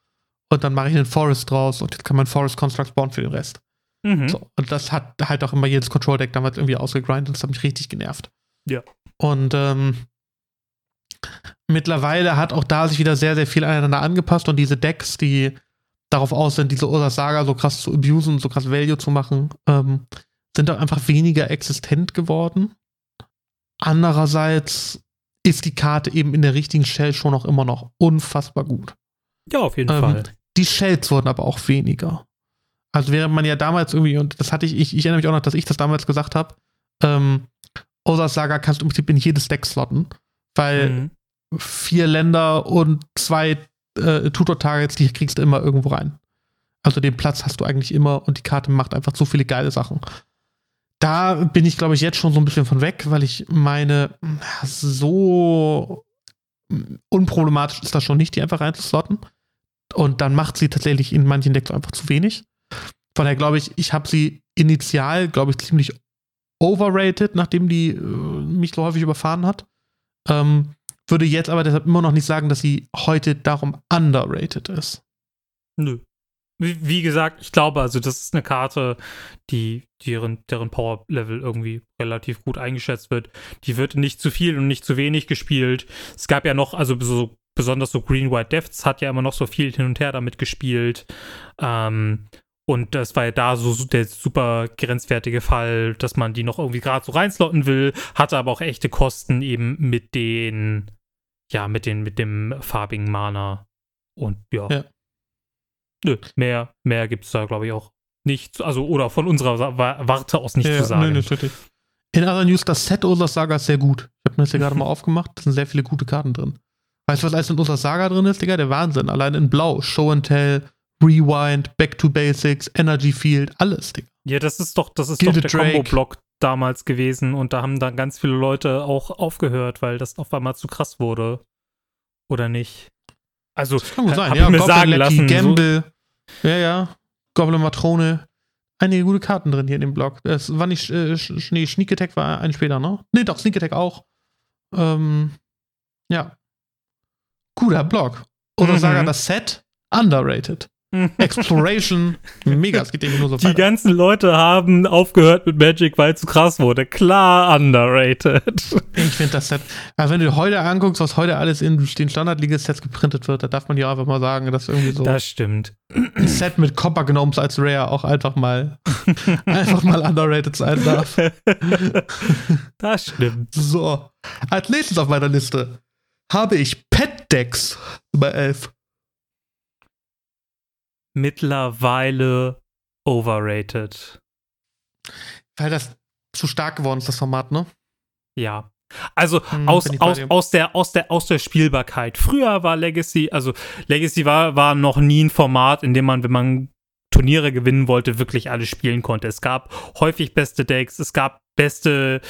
A: und dann mache ich einen Forest draus und jetzt kann man Forest Construct bauen für den Rest.
B: Mhm.
A: So, und das hat halt auch immer jedes Control-Deck damals irgendwie ausgegrindet und das hat mich richtig genervt.
B: Ja.
A: Und ähm, mittlerweile hat auch da sich wieder sehr, sehr viel aneinander angepasst und diese Decks, die darauf aus sind, diese Ursas Saga so krass zu abusen, so krass Value zu machen, ähm, sind auch einfach weniger existent geworden. Andererseits ist die Karte eben in der richtigen Shell schon auch immer noch unfassbar gut.
B: Ja, auf jeden
A: Ähm,
B: Fall.
A: Die Shells wurden aber auch weniger. Also während man ja damals irgendwie, und das hatte ich, ich, ich erinnere mich auch noch, dass ich das damals gesagt habe, ähm, Ursas Saga kannst du im Prinzip in jedes Deck slotten, weil
B: Mhm.
A: vier Länder und zwei äh, Tutor-Targets, die kriegst du immer irgendwo rein. Also den Platz hast du eigentlich immer und die Karte macht einfach so viele geile Sachen. Da bin ich, glaube ich, jetzt schon so ein bisschen von weg, weil ich meine, so unproblematisch ist das schon nicht, die einfach reinzuslotten. Und dann macht sie tatsächlich in manchen Decks einfach zu wenig. Von daher glaube ich, ich habe sie initial, glaube ich, ziemlich overrated, nachdem die äh, mich so häufig überfahren hat. Ähm, würde jetzt aber deshalb immer noch nicht sagen, dass sie heute darum underrated ist.
B: Nö. Wie, gesagt, ich glaube, also das ist eine Karte, die deren, deren Power-Level irgendwie relativ gut eingeschätzt wird. Die wird nicht zu viel und nicht zu wenig gespielt. Es gab ja noch, also so besonders so Green White Deaths hat ja immer noch so viel hin und her damit gespielt. Ähm, Und das war ja da so der super grenzwertige Fall, dass man die noch irgendwie gerade so reinslotten will, hatte aber auch echte Kosten eben mit den, ja, mit den, mit dem farbigen Mana. Und ja. ja. Nö, mehr, mehr gibt es da, glaube ich, auch nicht, also oder von unserer Warte aus nicht ja, zu sagen. Nee, natürlich.
A: In other news, das Set Ursas Saga ist sehr gut. Ich habe mir das hier gerade mal aufgemacht. Da sind sehr viele gute Karten drin. Weißt du, was alles in Ursas Saga drin ist, Digga? Der Wahnsinn. Allein in Blau. Show and Tell, Rewind, Back to Basics, Energy Field, alles, Digga.
B: Ja, das ist doch, das ist Gilded doch der Combo-Block damals gewesen und da haben dann ganz viele Leute auch aufgehört, weil das auf einmal zu krass wurde. Oder nicht? Also, das kann gut sein. Ja, mir Goblin sagen Lucky, lassen.
A: Gamble. So ja, ja. Goblin Matrone einige gute Karten drin hier in dem Block. Es war nicht, äh, nee, Sneak Attack war ein später, ne? Nee, doch, Sneak Attack auch. Ähm, ja. Guter Block. Oder mhm. Saga das Set, underrated. Exploration, mega, es geht irgendwie nur so
B: Die weiter. ganzen Leute haben aufgehört mit Magic, weil es zu krass wurde. Klar, underrated.
A: Ich finde das Set, also wenn du heute anguckst, was heute alles in den Standard-Liga-Sets geprintet wird, da darf man ja einfach mal sagen, dass irgendwie so.
B: Das stimmt.
A: Ein Set mit Copper Gnomes als Rare auch einfach mal, einfach mal underrated sein darf.
B: Das stimmt.
A: So. Als nächstes auf meiner Liste habe ich Pet Decks über 11
B: mittlerweile overrated.
A: Weil das zu stark geworden ist, das Format, ne?
B: Ja. Also hm, aus, aus, aus, der, aus, der, aus der Spielbarkeit. Früher war Legacy, also Legacy war, war noch nie ein Format, in dem man, wenn man Turniere gewinnen wollte, wirklich alles spielen konnte. Es gab häufig beste Decks, es gab beste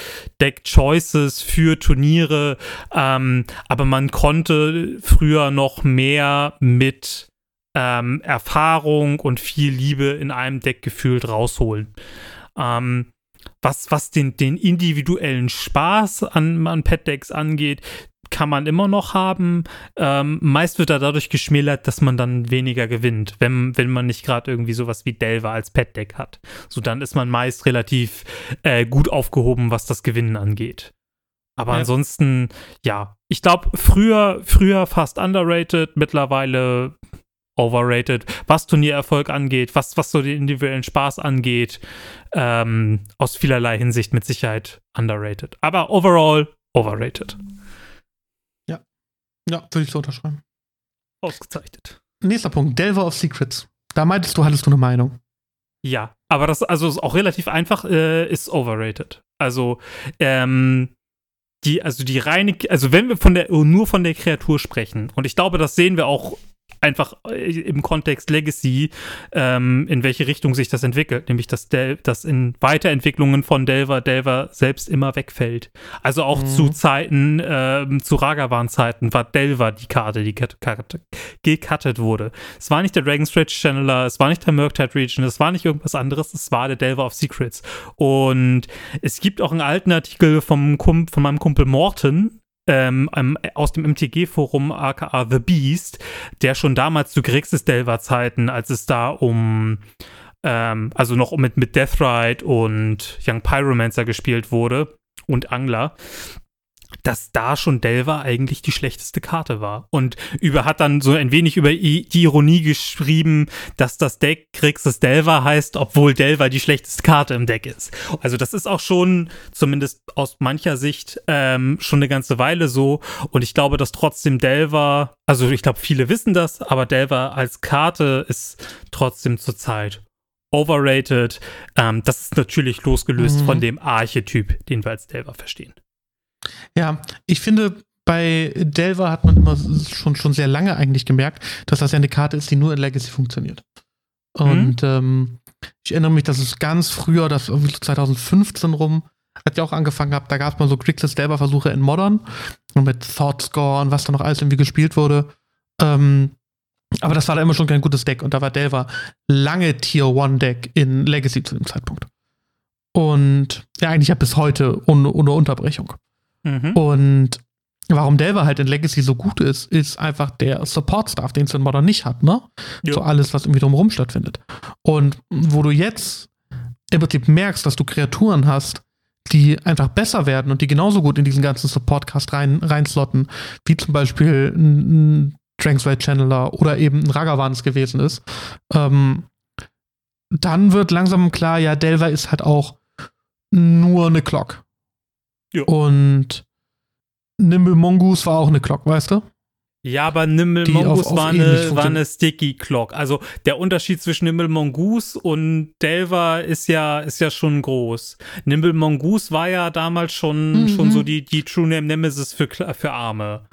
B: Deck-Choices für Turniere, ähm, aber man konnte früher noch mehr mit ähm, Erfahrung und viel Liebe in einem Deck gefühlt rausholen. Ähm, was, was den, den individuellen Spaß an, an Pet-Decks angeht, kann man immer noch haben. Ähm, meist wird er dadurch geschmälert, dass man dann weniger gewinnt, wenn, wenn man nicht gerade irgendwie sowas wie Delver als Pet-Deck hat. So, dann ist man meist relativ äh, gut aufgehoben, was das Gewinnen angeht. Aber ja. ansonsten, ja, ich glaube, früher, früher fast underrated, mittlerweile overrated, was Turniererfolg angeht, was, was so den individuellen Spaß angeht. Ähm, aus vielerlei Hinsicht mit Sicherheit underrated. Aber overall overrated.
A: Ja. Ja, würde ich so unterschreiben.
B: Ausgezeichnet.
A: Nächster Punkt, Delver of Secrets. Da meintest du, hattest du eine Meinung.
B: Ja, aber das also ist auch relativ einfach, äh, ist overrated. Also, ähm, die, also die reine, also wenn wir von der, nur von der Kreatur sprechen, und ich glaube, das sehen wir auch einfach äh, im Kontext Legacy, ähm, in welche Richtung sich das entwickelt. Nämlich, dass, Del dass in Weiterentwicklungen von Delver Delver selbst immer wegfällt. Also auch mhm. zu Zeiten, ähm, zu Ragavan-Zeiten war Delver die Karte, die gecuttet wurde. Es war nicht der Dragon Stretch Channeler, es war nicht der Murktide Region, es war nicht irgendwas anderes, es war der Delver of Secrets. Und es gibt auch einen alten Artikel vom von meinem Kumpel Morton, ähm, aus dem MTG-Forum aka The Beast, der schon damals zu Grixis Delver-Zeiten, als es da um ähm, also noch mit, mit Deathrite und Young Pyromancer gespielt wurde und Angler, dass da schon Delver eigentlich die schlechteste Karte war. Und über hat dann so ein wenig über die Ironie geschrieben, dass das Deck Grixis Delver heißt, obwohl Delver die schlechteste Karte im Deck ist. Also das ist auch schon, zumindest aus mancher Sicht, ähm, schon eine ganze Weile so. Und ich glaube, dass trotzdem Delver, also ich glaube, viele wissen das, aber Delver als Karte ist trotzdem zurzeit overrated. Ähm, das ist natürlich losgelöst mhm. von dem Archetyp, den wir als Delver verstehen.
A: Ja, ich finde, bei Delver hat man immer schon, schon sehr lange eigentlich gemerkt, dass das ja eine Karte ist, die nur in Legacy funktioniert. Und mhm. ähm, ich erinnere mich, dass es ganz früher, das irgendwie 2015 rum, hat ja auch angefangen gehabt, da gab es mal so Grixis Delver-Versuche in Modern und mit Thought Score und was da noch alles irgendwie gespielt wurde. Ähm, aber das war da immer schon kein gutes Deck und da war Delver lange Tier 1 Deck in Legacy zu dem Zeitpunkt. Und ja, eigentlich ja bis heute ohne, ohne Unterbrechung. Mhm. Und warum Delver halt in Legacy so gut ist, ist einfach der Support-Staff, den es in Modern nicht hat, ne? Ja. So alles, was irgendwie drumherum stattfindet. Und wo du jetzt im Prinzip merkst, dass du Kreaturen hast, die einfach besser werden und die genauso gut in diesen ganzen Support-Cast rein, reinslotten, wie zum Beispiel ein, Dranksway Channeler oder eben ein Ragavans gewesen ist, ähm, dann wird langsam klar, ja, Delver ist halt auch nur eine Clock.
B: Jo.
A: Und Nimble Mongoose war auch eine Clock, weißt du?
B: Ja, aber Nimble
A: Die auf-
B: Mongoose
A: auf
B: war,
A: ähnlich
B: eine, war eine Sticky Clock. Also der Unterschied zwischen Nimble Mongoose und Delver ist ja, ist ja schon groß. Nimble Mongoose war ja damals schon,
A: Mhm.
B: schon so die, die True Name Nemesis für, für Arme.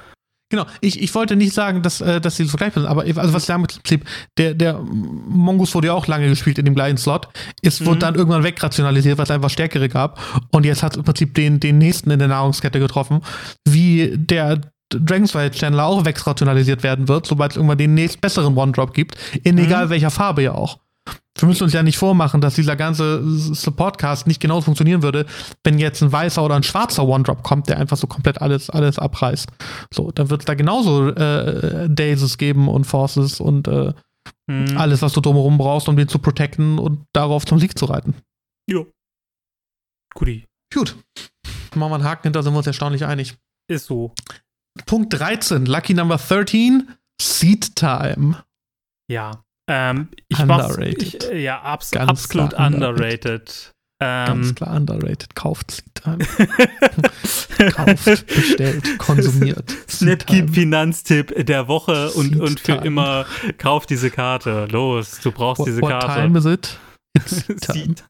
A: Genau, ich, ich wollte nicht sagen, dass, äh, dass sie so gleich sind, aber also was im Prinzip, der, der Mongoose wurde ja auch lange gespielt in dem gleichen Slot. Es
B: Mhm.
A: wurde dann irgendwann wegrationalisiert, weil es einfach stärkere gab. Und jetzt hat es im Prinzip den, den nächsten in der Nahrungskette getroffen, wie der Dragonfly Channel auch wegrationalisiert werden wird, sobald es irgendwann den nächst besseren One-Drop gibt, in
B: Mhm.
A: egal welcher Farbe ja auch. Wir müssen uns ja nicht vormachen, dass dieser ganze Supportcast nicht genauso funktionieren würde, wenn jetzt ein weißer oder ein schwarzer One-Drop kommt, der einfach so komplett alles, alles abreißt. So, dann wird es da genauso äh, Dazes geben und Forces und äh,
B: Mhm.
A: alles, was du drumherum brauchst, um den zu protecten und darauf zum Sieg zu reiten.
B: Jo. Guti.
A: Gut. Machen wir einen Haken hinter, sind wir uns erstaunlich einig.
B: Ist so.
A: Punkt 13, Lucky Number 13, Seed Time.
B: Ja. Ähm, ich
A: Underrated.
B: ich, äh, ja, abs
A: Ganz
B: absolut
A: klar
B: underrated.
A: Ganz
B: Ähm,
A: klar underrated. Kauft Seed Time. Kauft, bestellt, konsumiert.
B: Snapkeep. Finanztipp der Woche und, und für
A: Time.
B: immer kauf diese Karte. Los, du brauchst
A: What,
B: diese
A: what
B: Karte.
A: time is it?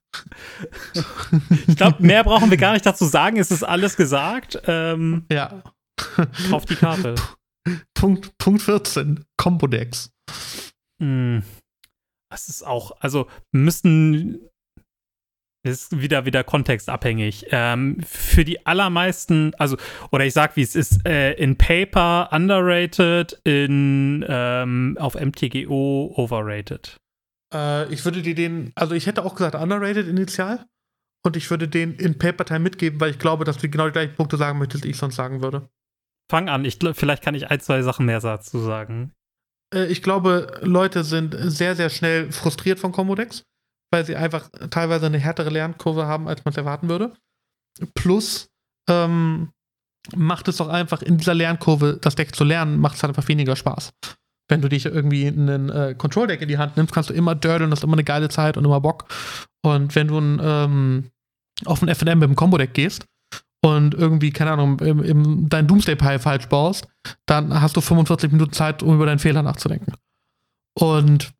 B: Ich glaube, mehr brauchen wir gar nicht dazu sagen. Es ist alles gesagt. Ähm,
A: Ja.
B: kauf die Karte.
A: Punkt, Punkt 14, Combo Decks.
B: Hm. Das ist auch, also müssen ist wieder wieder kontextabhängig. Ähm, für die allermeisten, also oder ich sag wie es ist, äh, in Paper underrated, in ähm, auf MTGO overrated.
A: Äh, ich würde dir den, also ich hätte auch gesagt underrated initial. Und ich würde den in Paper Time mitgeben, weil ich glaube, dass du genau die gleichen Punkte sagen möchtest, die ich sonst sagen würde.
B: Fang an, ich, vielleicht kann ich ein, zwei Sachen mehr dazu sagen.
A: Äh, ich glaube, Leute sind sehr, sehr schnell frustriert von Combo-Decks, weil sie einfach teilweise eine härtere Lernkurve haben, als man es erwarten würde. Plus ähm, macht es doch einfach in dieser Lernkurve, das Deck zu lernen, macht es halt einfach weniger Spaß. Wenn du dich irgendwie einen äh, Control-Deck in die Hand nimmst, kannst du immer dördeln, hast immer eine geile Zeit und immer Bock. Und wenn du ein, ähm, auf ein FNM mit dem Combo-Deck gehst und irgendwie, keine Ahnung, im, im, dein Doomsday-Pile falsch baust, dann hast du 45 Minuten Zeit, um über deinen Fehler nachzudenken. Und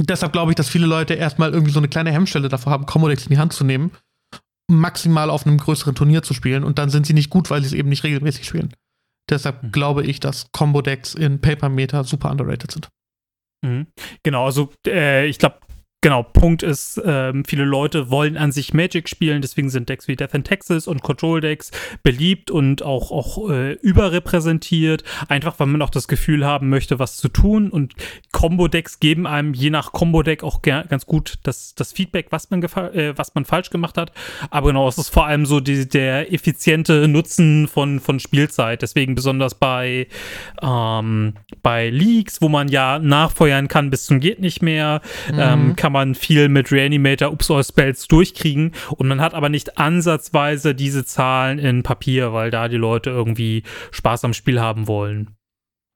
A: deshalb glaube ich, dass viele Leute erstmal irgendwie so eine kleine Hemmstelle davor haben, Commodex in die Hand zu nehmen, maximal auf einem größeren Turnier zu spielen und dann sind sie nicht gut, weil sie es eben nicht regelmäßig spielen. Deshalb
B: Mhm.
A: glaube ich, dass Combo-Decks in Paper Meta super underrated sind.
B: Mhm. Genau, also äh, ich glaube, genau, Punkt ist, ähm, viele Leute wollen an sich Magic spielen, deswegen sind Decks wie Death in Texas und Control Decks beliebt und auch, auch äh, überrepräsentiert, einfach weil man auch das Gefühl haben möchte, was zu tun. Und Combo-Decks geben einem je nach Combo-Deck auch ganz gut das, das Feedback, was man, äh, was man falsch gemacht hat, aber genau, es ist vor allem so die, der effiziente Nutzen von, von Spielzeit, deswegen besonders bei ähm, bei Leaks, wo man ja nachfeuern kann bis zum geht nicht mehr, ähm, kann man viel mit Reanimator Ups All Spells durchkriegen und man hat aber nicht ansatzweise diese Zahlen in Papier, weil da die Leute irgendwie Spaß am Spiel haben wollen.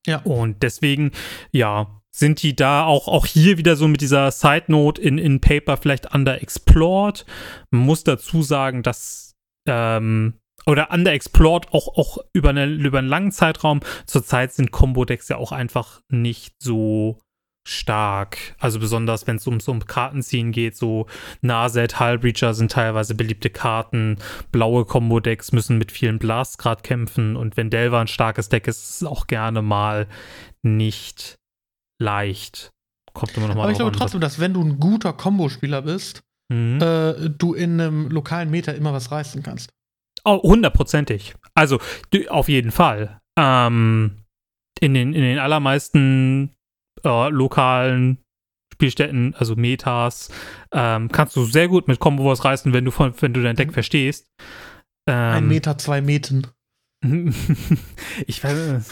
A: Ja.
B: Und deswegen, ja, sind die da auch, auch hier wieder so mit dieser Side Note in, in Paper vielleicht underexplored. Man muss dazu sagen, dass ähm, oder underexplored auch, auch über, eine, über einen langen Zeitraum. Zurzeit sind Combo-Decks ja auch einfach nicht so stark. Also besonders, wenn es um, so um Kartenziehen geht, so Narset, Hullbreacher sind teilweise beliebte Karten. Blaue Combo-Decks müssen mit vielen Blasts gerade kämpfen. Und wenn Delver ein starkes Deck ist, ist es auch gerne mal nicht leicht. Kommt immer noch mal
A: Aber ich glaube
B: an,
A: trotzdem, dass wenn du ein guter Combo-Spieler bist,
B: Mhm.
A: äh, du in einem lokalen Meta immer was reißen kannst.
B: Oh, hundertprozentig. Also, auf jeden Fall. Ähm, in, den, in den allermeisten äh, lokalen Spielstätten, also Metas, ähm, kannst du sehr gut mit Combo was reißen, wenn du, von, wenn du dein Deck
A: Mhm.
B: verstehst.
A: Ein
B: Ähm,
A: Meter, zwei Meten.
B: ich weiß es.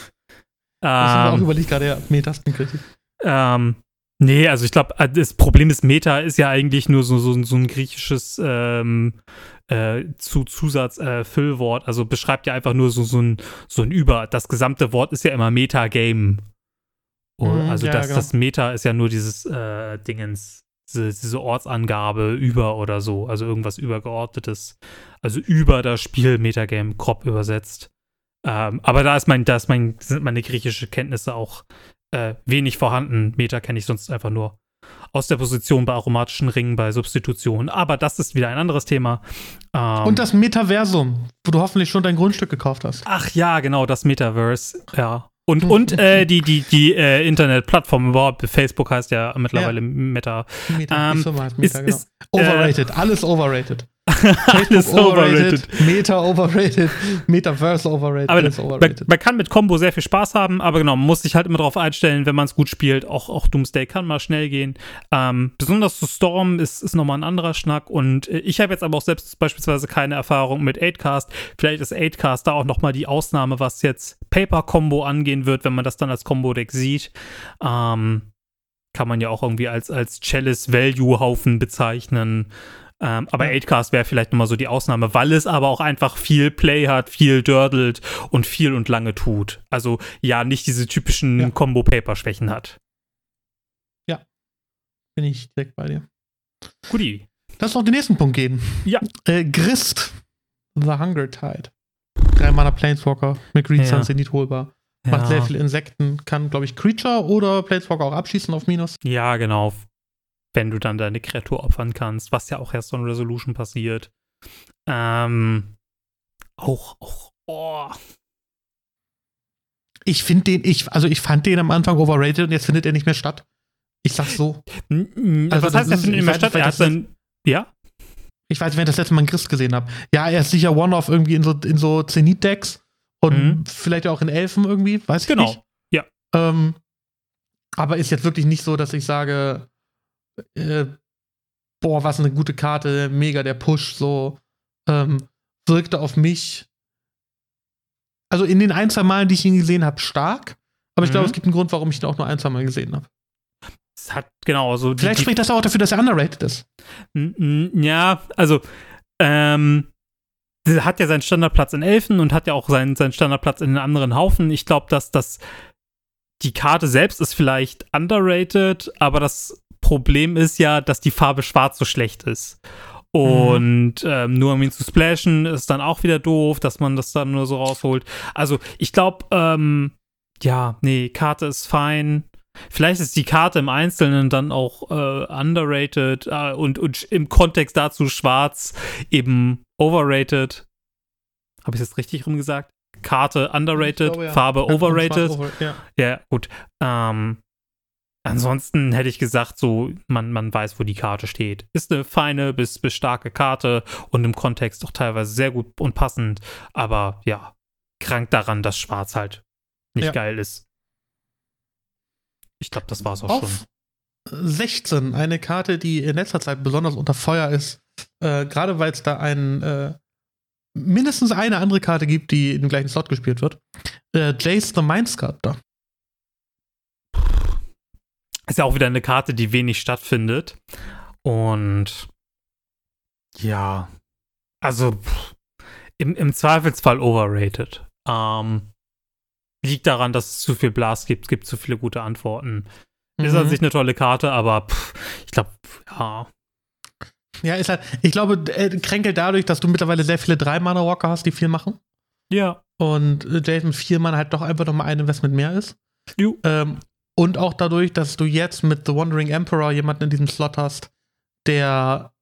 A: Ich auch
B: Ähm,
A: überlegt gerade, ja, Metas klingt richtig.
B: ähm, nee, also ich glaube, das Problem ist, Meta ist ja eigentlich nur so, so, so ein griechisches ähm, äh, zu Zusatz äh, Füllwort. Also beschreibt ja einfach nur so, so, ein, so ein Über. Das gesamte Wort ist ja immer Meta-Game. Oh,
A: Mhm,
B: also
A: ja,
B: das,
A: genau.
B: das Meta ist ja nur dieses äh, Dingens. diese, diese Ortsangabe über oder so, also irgendwas übergeordnetes, also über das Spiel Metagame grob übersetzt. Ähm, aber da ist mein, da ist mein, sind meine griechische Kenntnisse auch äh, wenig vorhanden. Meta kenne ich sonst einfach nur aus der Position bei aromatischen Ringen bei Substitution. Aber das ist wieder ein anderes Thema.
A: Ähm, Und das Metaversum, wo du hoffentlich schon dein Grundstück gekauft hast.
B: Ach ja, genau, das Metaverse, ja. Und, und äh, die, die, die äh, Internetplattform überhaupt, Facebook heißt ja mittlerweile ja. Meta.
A: Meta, ähm, Meta, ist, genau. ist, overrated, äh, alles overrated. Alles overrated. Meta overrated. Metaverse overrated.
B: Aber overrated. Man, man, kann mit Combo sehr viel Spaß haben, aber genau, man muss sich halt immer darauf einstellen, wenn man es gut spielt. Auch, auch Doomsday kann mal schnell gehen. Ähm, besonders zu Storm ist, ist nochmal ein anderer Schnack. Und äh, ich habe jetzt aber auch selbst beispielsweise keine Erfahrung mit 8cast. Vielleicht ist 8cast da auch nochmal die Ausnahme, was jetzt Paper-Combo angehen wird, wenn man das dann als Combo-Deck sieht. Ähm, kann man ja auch irgendwie als, als Chalice-Value-Haufen bezeichnen. Ähm, aber 8cast wäre vielleicht nochmal so die Ausnahme, weil es aber auch einfach viel Play hat, viel dördelt und viel und lange tut. Also ja, nicht diese typischen ja. Combo-Paper-Schwächen hat.
A: Ja. Bin ich direkt bei dir.
B: Guti.
A: Lass uns auf den nächsten Punkt gehen.
B: Ja.
A: Äh, Grist. The Hunger Tide. Drei Mana Planeswalker mit Green ja. Sun nicht holbar. Ja. Macht sehr viele Insekten, kann, glaube ich, Creature oder Planeswalker auch abschießen auf Minus.
B: Ja, genau wenn du dann deine Kreatur opfern kannst, was ja auch erst in Resolution passiert. Ähm, auch, auch, oh.
A: Ich finde den, ich, also ich fand den am Anfang overrated und jetzt findet er nicht mehr statt. Ich sag's so.
B: Also was heißt, er findet nicht mehr statt? Er hat dann, ja?
A: Ich weiß, wenn ich das letzte Mal einen Christ gesehen habe. Ja, er ist sicher One-Off irgendwie in so, in so Zenit-Decks und mhm. vielleicht auch in Elfen irgendwie, weiß ich
B: genau.
A: nicht.
B: Genau,
A: ja. Ähm, aber ist jetzt wirklich nicht so, dass ich sage, äh, boah, was eine gute Karte, mega der Push, so, ähm, wirkte auf mich, also in den ein, zwei Malen, die ich ihn gesehen habe, stark. Aber ich mhm. glaube, es gibt einen Grund, warum ich ihn auch nur ein, zwei Mal gesehen habe.
B: Es hat, genau, so.
A: Vielleicht die, spricht das auch dafür, dass er underrated ist.
B: Ja, also, ähm, hat ja seinen Standardplatz in Elfen und hat ja auch seinen, seinen Standardplatz in den anderen Haufen. Ich glaube, dass das die Karte selbst ist vielleicht underrated, aber das Problem ist ja, dass die Farbe schwarz so schlecht ist. Und mhm. ähm, nur um ihn zu splashen, ist dann auch wieder doof, dass man das dann nur so rausholt. Also, ich glaube, ähm, ja, nee, Karte ist fein. Vielleicht ist die Karte im Einzelnen dann auch äh, underrated äh, und, und im Kontext dazu schwarz eben overrated. Habe ich das richtig rumgesagt? Karte underrated, glaube, ja. Farbe overrated. Over, ja. ja. gut. Ähm, Ansonsten hätte ich gesagt, so, man, man weiß, wo die Karte steht. Ist eine feine bis, bis starke Karte und im Kontext auch teilweise sehr gut und passend, aber ja, krank daran, dass Schwarz halt nicht ja. geil ist. Ich glaube, das war es auch Auf
A: schon. 16, eine Karte, die in letzter Zeit besonders unter Feuer ist, äh, gerade weil es da ein, äh, mindestens eine andere Karte gibt, die in dem gleichen Slot gespielt wird. Äh, Jace the Mind Sculptor.
B: Ist ja auch wieder eine Karte, die wenig stattfindet. Und ja, also pff, im, im Zweifelsfall overrated. Ähm, liegt daran, dass es zu viel Blast gibt, gibt zu viele gute Antworten. Mhm. Ist an sich eine tolle Karte, aber pff, ich glaube, ja.
A: Ja, ist halt, ich glaube, äh, kränkelt dadurch, dass du mittlerweile sehr viele Drei-Mana-Walker hast, die viel machen.
B: Ja.
A: Und äh, Jason mit vier Mana halt doch einfach nochmal ein Investment mehr ist. Ähm, und auch dadurch, dass du jetzt mit The Wandering Emperor jemanden in diesem Slot hast, der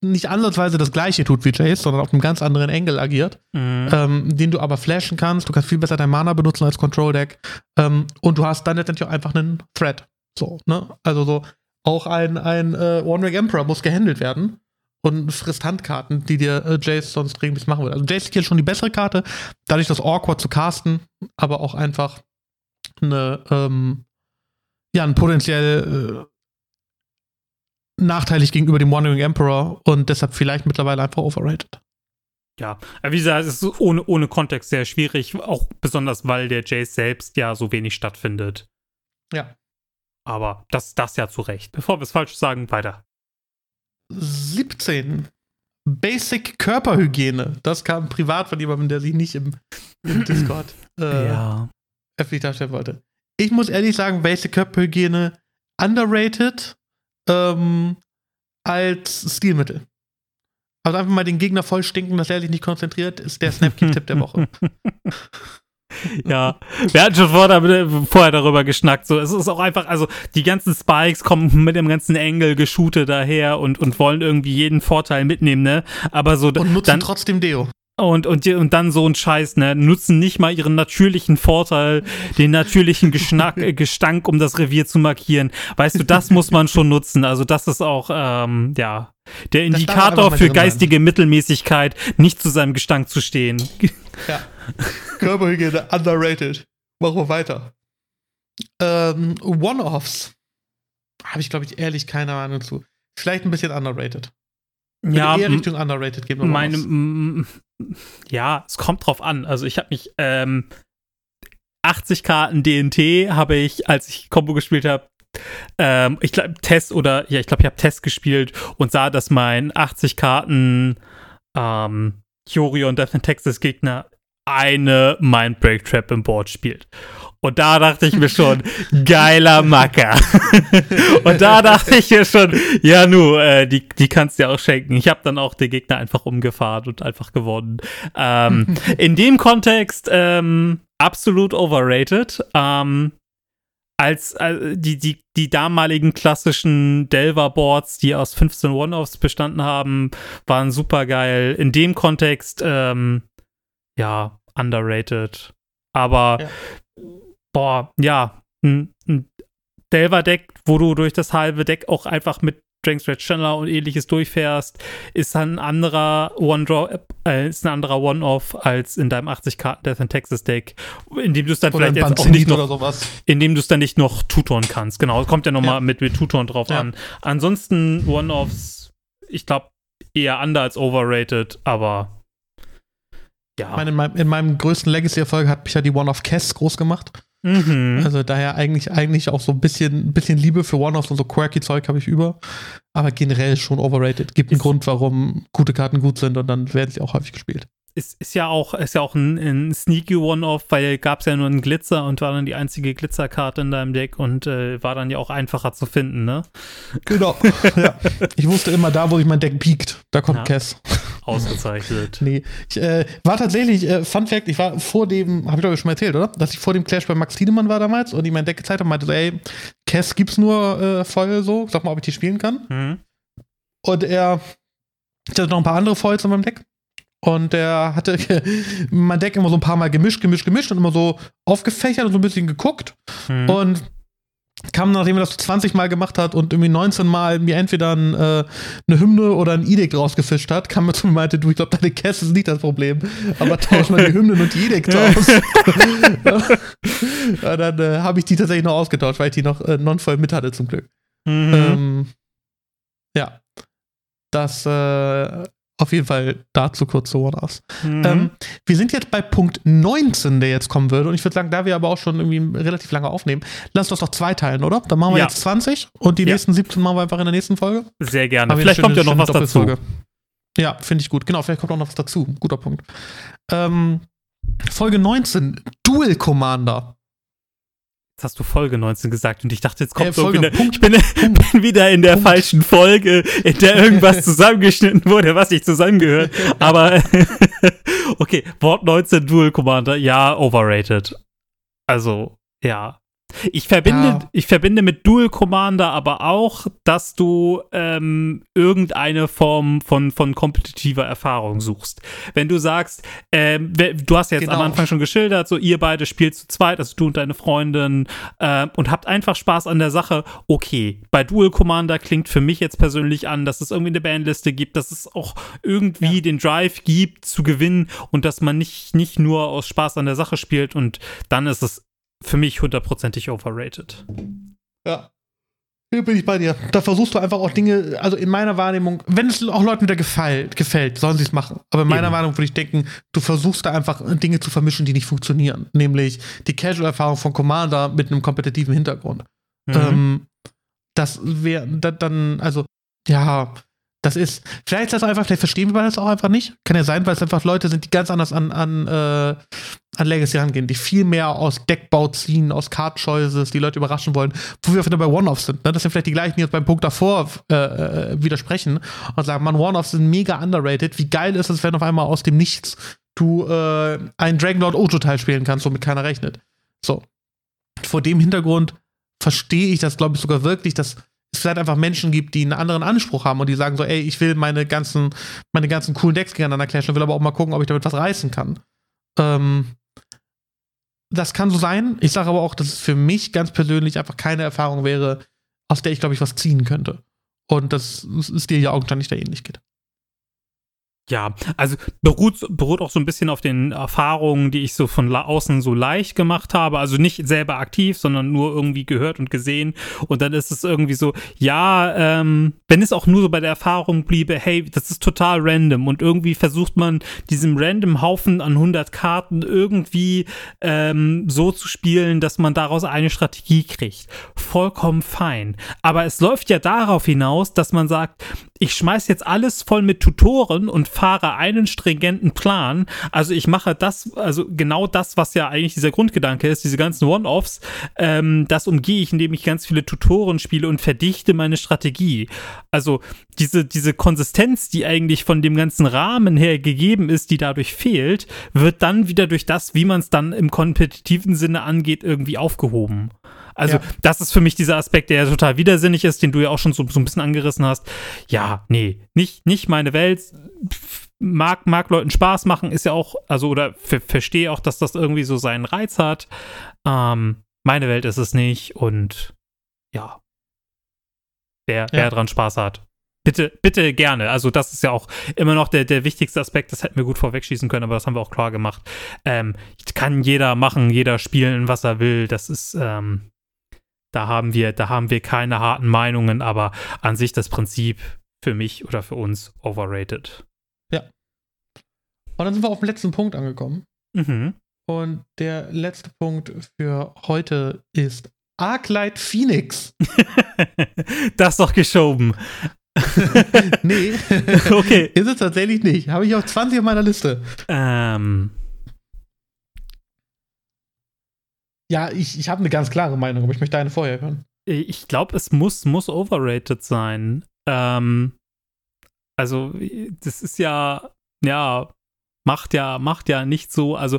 A: nicht ansatzweise das gleiche tut wie Jace, sondern auf einem ganz anderen Engel agiert, mhm. ähm, den du aber flashen kannst. Du kannst viel besser dein Mana benutzen als Control-Deck. Ähm, und du hast dann letztendlich auch einfach einen Threat. So, ne? Also so, auch ein, ein äh, Wandering Emperor muss gehandelt werden und frisst Handkarten, die dir äh, Jace sonst regelmäßig machen würde. Also Jace ist hier schon die bessere Karte, dadurch das awkward zu casten, aber auch einfach eine, ähm, ja, ein potenziell äh, nachteilig gegenüber dem Wandering Emperor und deshalb vielleicht mittlerweile einfach overrated.
B: Ja, wie gesagt, es ist ohne, ohne Kontext sehr schwierig, auch besonders, weil der Jace selbst ja so wenig stattfindet.
A: Ja.
B: Aber das, das ja zu Recht. Bevor wir es falsch sagen, weiter.
A: 17. Basic Körperhygiene. Das kam privat von jemandem, der sich nicht im, im Discord äh,
B: ja
A: öffentlich darstellen wollte. Ich muss ehrlich sagen, Basic Körperhygiene underrated ähm, als Stilmittel. Also einfach mal den Gegner voll stinken, dass er sich nicht konzentriert, ist der Snapkick-Tipp der Woche.
B: ja, wir hatten schon vorher, darüber geschnackt. So, es ist auch einfach, also die ganzen Spikes kommen mit dem ganzen Engel geshoote daher und, und wollen irgendwie jeden Vorteil mitnehmen, ne? Aber so
A: und nutzen dann, trotzdem Deo.
B: Und, und, und dann so ein Scheiß, ne? Nutzen nicht mal ihren natürlichen Vorteil, den natürlichen Geschnack, äh, Gestank, um das Revier zu markieren. Weißt du, das muss man schon nutzen. Also, das ist auch, ähm, ja, der Indikator für geistige sein. Mittelmäßigkeit, nicht zu seinem Gestank zu stehen.
A: Ja. Körperhygiene underrated. Machen wir weiter. Ähm, One-Offs. Habe ich, glaube ich, ehrlich keine Ahnung zu. Vielleicht ein bisschen underrated.
B: Ja,
A: eher Richtung underrated
B: geben. Meine, ja, es kommt drauf an. Also ich habe mich ähm, 80 Karten DNT habe ich, als ich Combo gespielt habe, ähm, ich glaube Test oder ja, ich glaube ich habe Test gespielt und sah, dass mein 80 Karten ähm, Kyorion Death in Texas Gegner eine Mindbreak Trap im Board spielt. Und da dachte ich mir schon, geiler Macker. und da dachte ich mir schon, ja nu, äh, die, die kannst du ja auch schenken. Ich habe dann auch den Gegner einfach umgefahren und einfach gewonnen. Ähm, in dem Kontext ähm, absolut overrated. Ähm, als äh, die, die, die damaligen klassischen Delver-Boards, die aus 15 One-Offs bestanden haben, waren super geil. In dem Kontext, ähm, ja, underrated. Aber ja boah, ja, ein, ein Delver-Deck, wo du durch das halbe Deck auch einfach mit Dragon's Red Channel und ähnliches durchfährst, ist ein anderer One-Draw, äh, ist ein anderer One-Off als in deinem 80 Karten Death in Texas Deck, in dem du es dann oder vielleicht jetzt auch nicht noch, in dem du es dann nicht noch tutorn kannst. Genau, kommt ja nochmal ja. mit, mit Tutorn drauf ja. an. Ansonsten One-Offs, ich glaube, eher under als overrated, aber
A: ja. Ich meine, in, meinem, in meinem größten Legacy-Erfolg hat mich ja die One-Off Cass groß gemacht. Mhm. Also daher eigentlich, eigentlich auch so ein bisschen, bisschen Liebe für One-Offs und so quirky Zeug habe ich über. Aber generell schon overrated. Gibt einen Grund, warum gute Karten gut sind und dann werden sie auch häufig gespielt
B: ist, ist ja auch, ist ja auch ein, ein sneaky One-Off, weil gab es ja nur einen Glitzer und war dann die einzige Glitzerkarte in deinem Deck und äh, war dann ja auch einfacher zu finden, ne?
A: Genau. ja. Ich wusste immer da, wo ich mein Deck piekt, da kommt ja. Cass.
B: Ausgezeichnet.
A: nee. Ich äh, war tatsächlich, äh, Fun Fact, ich war vor dem, habe ich glaube ich schon mal erzählt, oder? Dass ich vor dem Clash bei Max Tiedemann war damals und ihm mein Deck gezeigt habe und meinte ey, Cass gibt's nur äh, voll so, sag mal, ob ich die spielen kann. Mhm. Und er, ich hatte noch ein paar andere Foils in meinem Deck. Und der hatte mein Deck immer so ein paar Mal gemischt, gemischt, gemischt und immer so aufgefächert und so ein bisschen geguckt. Mhm. Und kam, nachdem er das 20 Mal gemacht hat und irgendwie 19 Mal mir entweder ein, äh, eine Hymne oder ein Edikt rausgefischt hat, kam er zu mir und meinte, du, ich glaube, deine Käse ist nicht das Problem, aber tausch mal die Hymnen und die Edikt aus. ja, dann äh, habe ich die tatsächlich noch ausgetauscht, weil ich die noch äh, non-voll mit hatte, zum Glück. Mhm. Ähm, ja. Das äh, auf jeden Fall dazu kurz so was. Mhm. Ähm, wir sind jetzt bei Punkt 19, der jetzt kommen würde. Und ich würde sagen, da wir aber auch schon irgendwie relativ lange aufnehmen, lass uns doch zwei teilen, oder? Dann machen wir ja. jetzt 20 und die ja. nächsten 17 machen wir einfach in der nächsten Folge.
B: Sehr gerne. Aber vielleicht kommt ja noch was dazu.
A: Ja, finde ich gut. Genau, vielleicht kommt auch noch was dazu. Guter Punkt. Ähm, Folge 19, Dual Commander.
B: Jetzt hast du Folge 19 gesagt und ich dachte, jetzt kommt äh, so wieder, Punkt, ich bin, bin, wieder in der Punkt. falschen Folge, in der irgendwas zusammengeschnitten wurde, was nicht zusammengehört. Aber okay, Wort 19 Dual Commander, ja, overrated. Also, ja, ich verbinde, ja. ich verbinde mit Dual Commander aber auch, dass du ähm, irgendeine Form von, von kompetitiver Erfahrung suchst. Wenn du sagst, ähm, du hast jetzt genau. am Anfang schon geschildert, so ihr beide spielt zu zweit, also du und deine Freundin, äh, und habt einfach Spaß an der Sache, okay. Bei Dual Commander klingt für mich jetzt persönlich an, dass es irgendwie eine Bandliste gibt, dass es auch irgendwie ja. den Drive gibt zu gewinnen und dass man nicht, nicht nur aus Spaß an der Sache spielt und dann ist es für mich hundertprozentig overrated.
A: Ja. Hier bin ich bei dir. Da versuchst du einfach auch Dinge, also in meiner Wahrnehmung, wenn es auch Leuten wieder gefällt, gefällt sollen sie es machen. Aber in meiner Eben. Wahrnehmung würde ich denken, du versuchst da einfach Dinge zu vermischen, die nicht funktionieren. Nämlich die Casual-Erfahrung von Commander mit einem kompetitiven Hintergrund. Mhm. Ähm, das wäre dann, also, ja, das ist, vielleicht ist das einfach, vielleicht verstehen wir das auch einfach nicht. Kann ja sein, weil es einfach Leute sind, die ganz anders an, an, äh, an Legacy rangehen, die viel mehr aus Deckbau ziehen, aus Card Choices, die Leute überraschen wollen, wo wir wieder bei One-Offs sind. Ne? Das sind vielleicht die gleichen, die jetzt beim Punkt davor äh, äh, widersprechen und sagen, man, One-Offs sind mega underrated. Wie geil ist es, wenn auf einmal aus dem Nichts du äh, einen Dragonlord Ojo-Teil spielen kannst, womit keiner rechnet. So. Vor dem Hintergrund verstehe ich das, glaube ich, sogar wirklich, dass es vielleicht einfach Menschen gibt, die einen anderen Anspruch haben und die sagen so, ey, ich will meine ganzen, meine ganzen coolen Decks gegeneinander clashen, will aber auch mal gucken, ob ich damit was reißen kann. Ähm, das kann so sein. Ich sage aber auch, dass es für mich ganz persönlich einfach keine Erfahrung wäre, aus der ich, glaube ich, was ziehen könnte. Und das ist dir ja augenscheinlich da ähnlich geht.
B: Ja, also beruht, beruht auch so ein bisschen auf den Erfahrungen, die ich so von außen so leicht gemacht habe. Also nicht selber aktiv, sondern nur irgendwie gehört und gesehen. Und dann ist es irgendwie so, ja, ähm, wenn es auch nur so bei der Erfahrung bliebe, hey, das ist total random. Und irgendwie versucht man diesem random Haufen an 100 Karten irgendwie ähm, so zu spielen, dass man daraus eine Strategie kriegt. Vollkommen fein. Aber es läuft ja darauf hinaus, dass man sagt, ich schmeiß jetzt alles voll mit Tutoren und fahre einen stringenten Plan. Also ich mache das, also genau das, was ja eigentlich dieser Grundgedanke ist, diese ganzen One-Offs, ähm, das umgehe ich, indem ich ganz viele Tutoren spiele und verdichte meine Strategie. Also diese, diese Konsistenz, die eigentlich von dem ganzen Rahmen her gegeben ist, die dadurch fehlt, wird dann wieder durch das, wie man es dann im kompetitiven Sinne angeht, irgendwie aufgehoben. Also, ja. das ist für mich dieser Aspekt, der ja total widersinnig ist, den du ja auch schon so, so ein bisschen angerissen hast. Ja, nee, nicht, nicht meine Welt. Mag, mag Leuten Spaß machen, ist ja auch, also, oder verstehe auch, dass das irgendwie so seinen Reiz hat. Ähm, meine Welt ist es nicht und ja. Wer, ja. wer dran Spaß hat, Bitte, bitte gerne. Also, das ist ja auch immer noch der, der wichtigste Aspekt. Das hätten wir gut vorwegschießen können, aber das haben wir auch klar gemacht. Ähm, kann jeder machen, jeder spielen, was er will. Das ist, ähm, da haben wir, da haben wir keine harten Meinungen, aber an sich das Prinzip für mich oder für uns overrated.
A: Ja. Und dann sind wir auf den letzten Punkt angekommen. Mhm. Und der letzte Punkt für heute ist Arclight Phoenix.
B: das doch geschoben.
A: nee. okay. Ist es tatsächlich nicht. Habe ich auf 20 auf meiner Liste. Ähm. Ja, ich, ich habe eine ganz klare Meinung, aber ich möchte eine vorher hören.
B: Ich glaube, es muss, muss overrated sein. Ähm, also, das ist ja, ja, macht ja, macht ja nicht so, also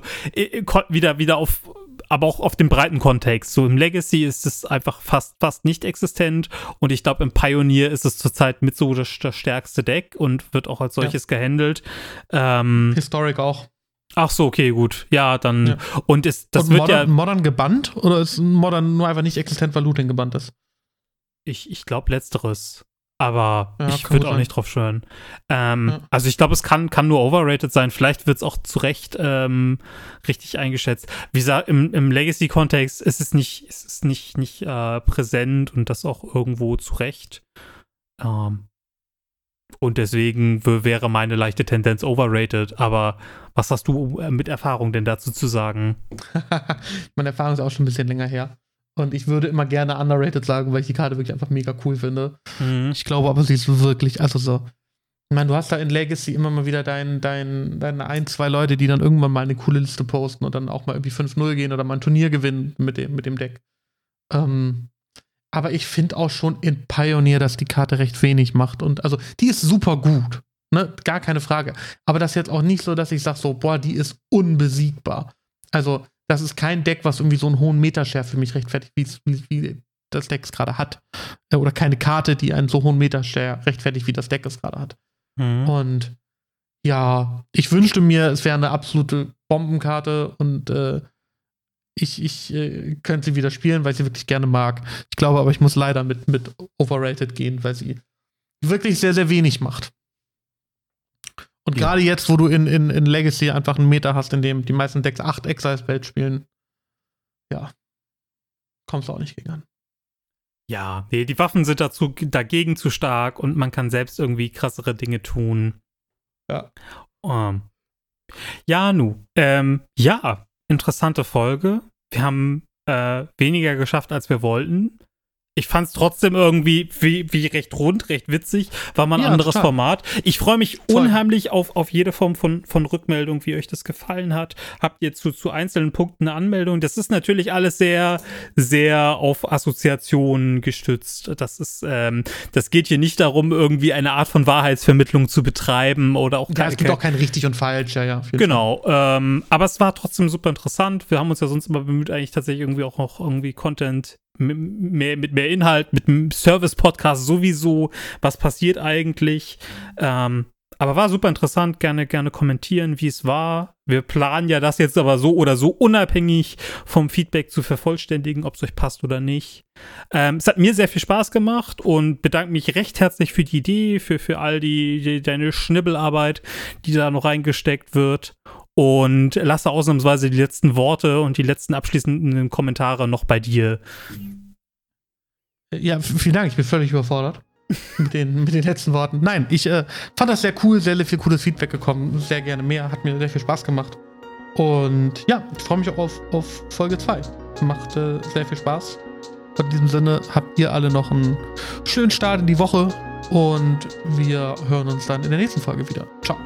B: wieder, wieder auf, aber auch auf dem breiten Kontext. So im Legacy ist es einfach fast, fast nicht existent und ich glaube, im Pioneer ist es zurzeit mit so das, das stärkste Deck und wird auch als solches ja. gehandelt.
A: Ähm, Historic auch.
B: Ach so, okay, gut. Ja, dann. Ja. Und ist, das
A: und
B: wird
A: Modern,
B: ja.
A: Modern gebannt oder ist Modern nur einfach nicht existent, weil Looting gebannt ist?
B: Ich, ich glaube, letzteres. Aber ja, ich würde auch nicht drauf schwören. Ähm, ja. Also ich glaube, es kann, kann nur overrated sein. Vielleicht wird es auch zu Recht ähm, richtig eingeschätzt. Wie gesagt, im, im Legacy-Kontext ist es nicht, ist es nicht, nicht äh, präsent und das auch irgendwo zu Recht. Ähm, und deswegen wäre meine leichte Tendenz overrated. Aber was hast du äh, mit Erfahrung denn dazu zu sagen?
A: meine Erfahrung ist auch schon ein bisschen länger her. Und ich würde immer gerne underrated sagen, weil ich die Karte wirklich einfach mega cool finde. Mhm. Ich glaube aber, sie ist wirklich, also so. Ich meine, du hast da in Legacy immer mal wieder dein, dein, deine ein, zwei Leute, die dann irgendwann mal eine coole Liste posten und dann auch mal irgendwie 5-0 gehen oder mal ein Turnier gewinnen mit dem, mit dem Deck. Ähm, aber ich finde auch schon in Pioneer, dass die Karte recht wenig macht. Und also, die ist super gut. Ne? Gar keine Frage. Aber das ist jetzt auch nicht so, dass ich sage so, boah, die ist unbesiegbar. Also, das ist kein Deck, was irgendwie so einen hohen Metashare für mich rechtfertigt, wie, wie das Deck es gerade hat. Äh, oder keine Karte, die einen so hohen Metashare rechtfertigt, wie das Deck es gerade hat. Mhm. Und ja, ich wünschte mir, es wäre eine absolute Bombenkarte und äh, ich, ich äh, könnte sie wieder spielen, weil ich sie wirklich gerne mag. Ich glaube aber, ich muss leider mit, mit Overrated gehen, weil sie wirklich sehr, sehr wenig macht. Und ja. gerade jetzt, wo du in, in, in Legacy einfach einen Meter hast, in dem die meisten Decks 8 Exile-Spells spielen, ja, kommst du auch nicht gegen an.
B: Ja, nee, die Waffen sind dazu, dagegen zu stark und man kann selbst irgendwie krassere Dinge tun.
A: Ja.
B: Um, ähm, ja, nu. Ähm, ja, interessante Folge. Wir haben äh, weniger geschafft, als wir wollten. Ich fand es trotzdem irgendwie wie, wie recht rund, recht witzig. War mal ein ja, anderes total. Format. Ich freue mich Voll. unheimlich auf, auf jede Form von, von Rückmeldung, wie euch das gefallen hat. Habt ihr zu, zu einzelnen Punkten eine Anmeldung? Das ist natürlich alles sehr, sehr auf Assoziationen gestützt. Das ist, ähm, das geht hier nicht darum, irgendwie eine Art von Wahrheitsvermittlung zu betreiben oder auch.
A: Ja, es gibt auch kein richtig und falsch, ja, ja.
B: Genau. Ähm, aber es war trotzdem super interessant. Wir haben uns ja sonst immer bemüht, eigentlich tatsächlich irgendwie auch noch irgendwie Content mehr, mit mehr Inhalt, mit einem Service-Podcast sowieso, was passiert eigentlich. Ähm, aber war super interessant, gerne, gerne kommentieren, wie es war. Wir planen ja das jetzt aber so oder so unabhängig vom Feedback zu vervollständigen, ob es euch passt oder nicht. Ähm, es hat mir sehr viel Spaß gemacht und bedanke mich recht herzlich für die Idee, für, für all die, die deine Schnibbelarbeit, die da noch reingesteckt wird und lasse ausnahmsweise die letzten Worte und die letzten abschließenden Kommentare noch bei dir.
A: Ja, vielen Dank, ich bin völlig überfordert mit den, mit den letzten Worten. Nein, ich äh, fand das sehr cool, sehr, viel cooles Feedback gekommen, sehr gerne mehr, hat mir sehr viel Spaß gemacht. Und ja, ich freue mich auch auf, auf Folge 2. Macht äh, sehr viel Spaß. In diesem Sinne habt ihr alle noch einen schönen Start in die Woche und wir hören uns dann in der nächsten Folge wieder. Ciao.